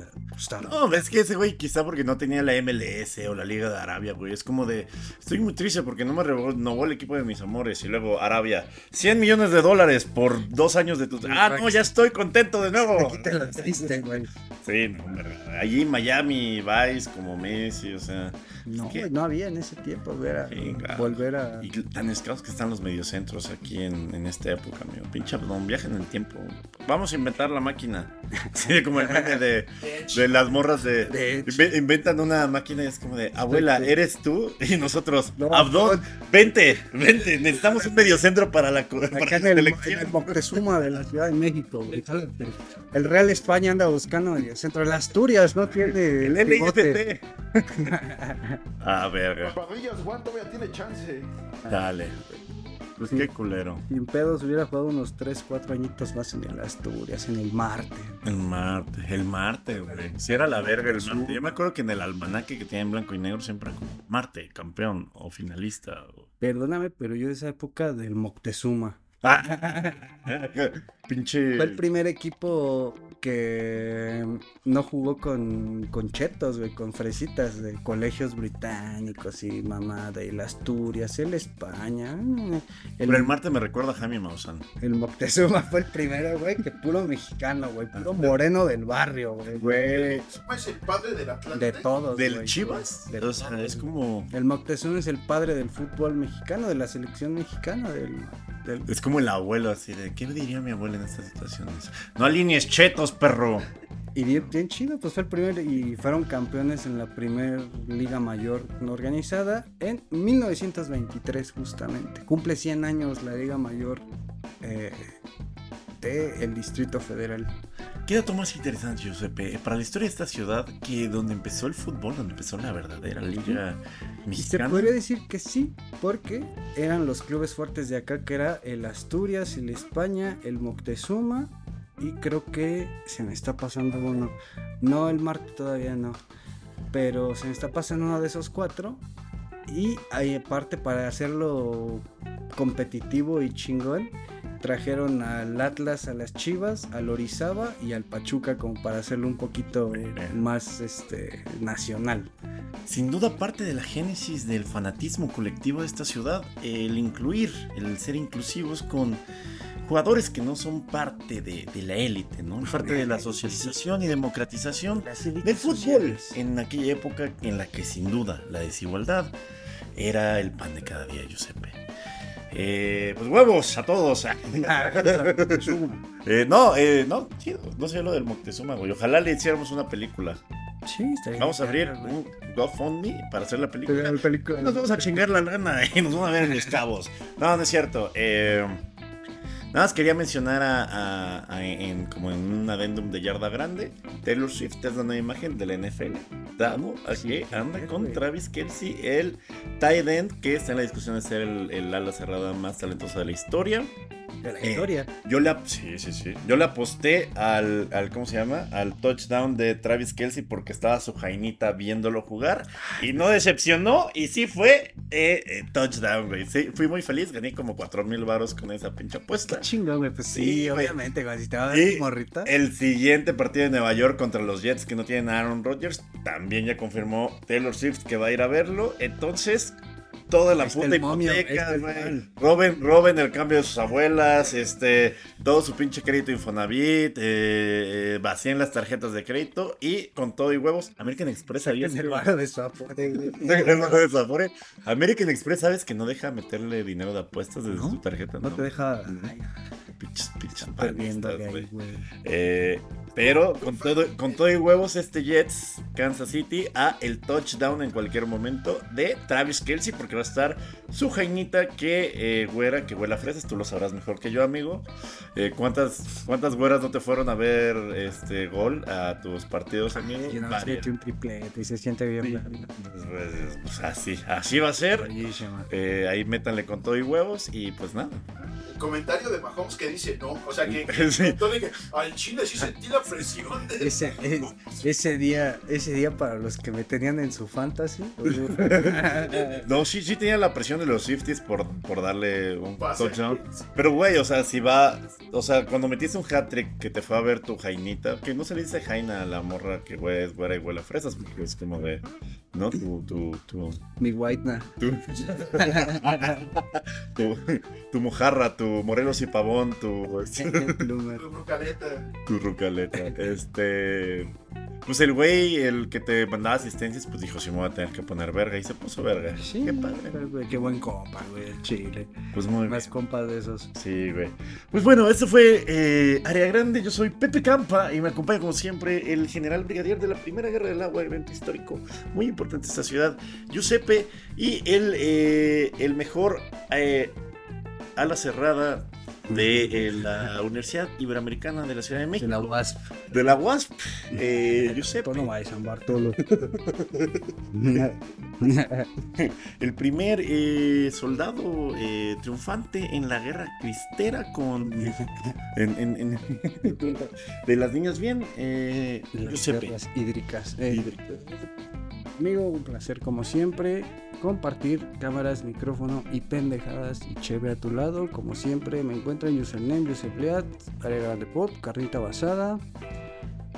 No, es que ese güey quizá porque no tenía la MLS o la Liga de Arabia, güey. Es como de, estoy muy triste porque no me renovó el equipo de mis amores. Y luego Arabia, 100 millones de dólares por dos años de tu... Ah, no, ya estoy contento de nuevo.
Aquí te lo triste, güey.
Sí, no. Allí Miami, Vice, como Messi, o sea...
No, no había en ese tiempo, era
Chinga.
volver a.
Y tan escasos que están los mediocentros aquí en, en esta época, amigo. Pinche Abdón, viaja en el tiempo. Vamos a inventar la máquina. Sí, como el meme de, de las morras de...
De
Inventan una máquina y es como de, abuela, ¿eres tú? Y nosotros,
No,
Abdón, vente, vente. Necesitamos un mediocentro para la, para
Acá en el, en el Moctezuma de la Ciudad de México. El Real España anda buscando en el centro de las Asturias, no tiene
El. LIFT. ah, verga.
Papadillas, Juan todavía tiene chance.
Dale. Pues qué culero.
Sin pedos hubiera jugado unos 3, 4 añitos más en el Asturias, en el Marte.
El Marte, el Marte, güey. Si era la verga el Marte. Yo me acuerdo que en el almanaque que tenía en blanco y negro siempre como Marte, campeón o finalista. o-
Perdóname, pero yo de esa época del Moctezuma.
Ah. Pinche.
Fue el primer equipo que no jugó con, con chetos, güey, con fresitas de colegios británicos y mamada, y el Asturias, el España. El,
Pero el Marte me recuerda a Jaime Maussan.
el Moctezuma fue el primero, güey, que puro mexicano, güey, puro moreno del barrio, güey. güey.
¿Cómo es el padre del Atlante?
De todos.
¿Del
güey.
Chivas?
De
o sea, es como.
El Moctezuma es el padre del fútbol mexicano, de la selección mexicana, del, del-
Es como el abuelo así de. ¿Qué diría mi abuela en estas situaciones? No alinees chetos, perro.
Y bien, bien chido, pues fue el primer y fueron campeones en la primer liga mayor organizada en 1923 justamente. Cumple 100 años la liga mayor eh, del Distrito Federal.
¿Qué dato más interesante, Giuseppe? Para la historia de esta ciudad, que donde empezó el fútbol, donde empezó la verdadera liga
Y se
mexicana.
podría decir que sí, porque eran los clubes fuertes de acá, que era el Asturias, el España, el Moctezuma y creo que se me está pasando uno. No, el Marte todavía no, pero se me está pasando uno de esos cuatro. Y aparte para hacerlo competitivo y chingón, trajeron al Atlas, a las Chivas, al Orizaba y al Pachuca como para hacerlo un poquito más este nacional.
Sin duda parte de la génesis del fanatismo colectivo de esta ciudad, el incluir, el ser inclusivos con jugadores que no son parte de, de la élite, ¿no? Parte de la socialización y democratización del fútbol
sociales.
en aquella época en la que sin duda la desigualdad era el pan de cada día, Giuseppe. Eh, pues huevos a todos. Eh, no, eh, no, chido, no sé lo del Moctezuma, güey. Ojalá le hiciéramos una película.
Sí, estaría
Vamos a abrir un GoFundMe para hacer la película. Nos vamos a chingar la lana y nos vamos a ver en los cabos. No, no es cierto. Eh, nada más quería mencionar a, a- a- en, como en un adendum de yarda grande. Taylor Swift es la nueva imagen de la NFL. Dado a que anda con. Travis Kelsey, el tight end que está en la discusión de ser el, el ala cerrada más talentosa de la historia.
De la
Eh,
historia.
Yo le, sí, sí, sí. Yo le aposté al, al, ¿cómo se llama? Al touchdown de Travis Kelsey porque estaba su jainita viéndolo jugar y no decepcionó y sí fue eh, eh, touchdown, güey. Sí, fui muy feliz, gané como 4 mil varos con esa pinche apuesta.
Qué chingón, güey. Pues sí,
Sí,
obviamente, güey. Si te va a dar morrita.
El siguiente partido de Nueva York contra los Jets que no tienen a Aaron Rodgers, también ya confirmó Taylor Swift que va a ir a verlo. Entonces, toda la puta
momio,
hipoteca,
mal.
Roben, roben el cambio de sus abuelas, este, todo su pinche crédito Infonavit, eh, eh, vacíen las tarjetas de crédito y con todo y huevos, American Express
el de
de Afore. American Express, ¿sabes que no deja meterle dinero de apuestas desde
¿No?
su tarjeta?
No te deja.
Ay, Pinches, pinches
perdiéndole
panistas,
ahí,
güey.
güey.
Eh, pero con todo, con todo y huevos, este Jets Kansas City a el touchdown en cualquier momento de Travis Kelsey, porque va a estar su jainita que eh, güera, que huele a fresas, tú lo sabrás mejor que yo, amigo. Eh, ¿cuántas, ¿Cuántas güeras no te fueron a ver este gol a tus partidos, amigo?
Y no un triplete y se siente bien.
Sí. Pues, pues, así, así va a ser. Eh, ahí métanle con todo y huevos y pues nada.
El comentario de Mahomes que dice no. O sea, que,
Sí.
que al chile sí sentí la presión. De...
Ese, es- ese día, ese día para los que me tenían en su fantasy.
No, sí, sí tenía la presión de los Swifties por, por darle un
Pase.
touchdown. Pero, güey, o sea, si va. O sea, cuando metiste un hat-trick que te fue a ver tu Jainita, que no se le dice Jaina a la morra que, güey, es güera y huele a fresas, porque es como de. ¿No? Tu. Tu. Tu.
Mi white na.
Tu, tu, tu mojarra, tu Morelos y Pavón, tu.
Tu brucaleta.
Tu rucaleta. Este. Pues el güey, el que te mandaba asistencias, pues dijo: Sí, me voy a tener que poner verga. Y se puso verga.
Sí,
Qué padre.
güey, Qué buen compa, güey, el chile.
Pues muy
Más compas de esos.
Sí, güey. Pues bueno, esto fue eh, Área Grande. Yo soy Pepe Campa y me acompaña como siempre el general brigadier de la Primera Guerra del Agua, evento histórico muy importante de esta ciudad, Giuseppe, y el, eh, el mejor eh, ala cerrada de eh, la Universidad Iberoamericana de la Ciudad de
De
México,
la WASP.
de la UASP, eh, Giuseppe.
Tono de San Bartolo.
El primer eh, soldado eh, triunfante en la guerra cristera con. en- en- en- de las niñas bien, eh,
Las
Giuseppe.
guerras hídricas. Amigo, un placer como siempre. Compartir cámaras, micrófono y pendejadas y chévere a tu lado. Como siempre, me encuentran username, Josep Leat, área grande pop, carnita basada.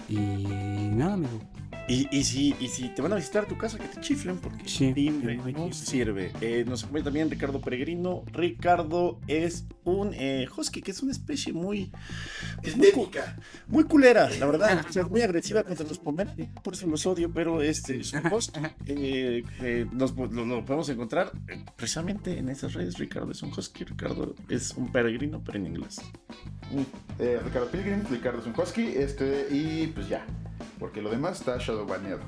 Y nada, amigo.
Y, y si, y si te van a visitar a tu casa, que te chiflen, porque
Sí,
timbre
no
sirve. Eh, nos acompaña también Ricardo Peregrino. Ricardo es un eh, husky, que es una especie muy, pues, muy, muy culera, la verdad. O sea, muy agresiva contra los pomeranians, por eso los odio, pero este es un husky. eh, eh, nos, lo, lo podemos encontrar eh, precisamente en esas redes. Ricardo es un husky, Ricardo es un peregrino, pero en inglés.
Eh, Ricardo Pilgrim, Ricardo Zunkowski, este, y pues ya. Porque lo demás está shadow baneado.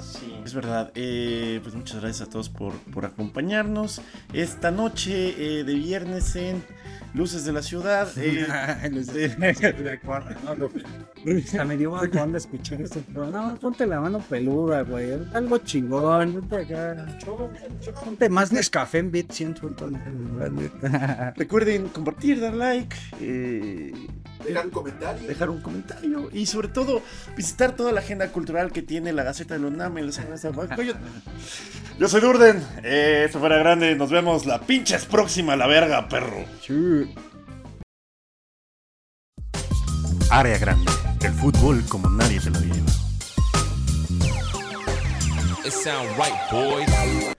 Sí, es verdad. Eh, pues muchas gracias a todos por, por acompañarnos esta noche eh, de viernes en Luces de la Ciudad. eh,
de acuerdo, ¿no? Hasta me dio bajón de escuchar esto. pero No, ponte la mano peluda, güey. Algo chingón. Ponte acá. Ponte más Nescafé en Bit 100.
recuerden compartir, dar like, eh,
Dejar un comentario.
dejar un comentario y sobre todo visitar toda la agenda cultural que tiene la Gaceta de la Semana Oaxaca. Yo, yo soy Durden. Eh, esto fuera grande. Nos vemos la pinches próxima, la verga, perro.
Área grande. El fútbol como nadie te lo lleva.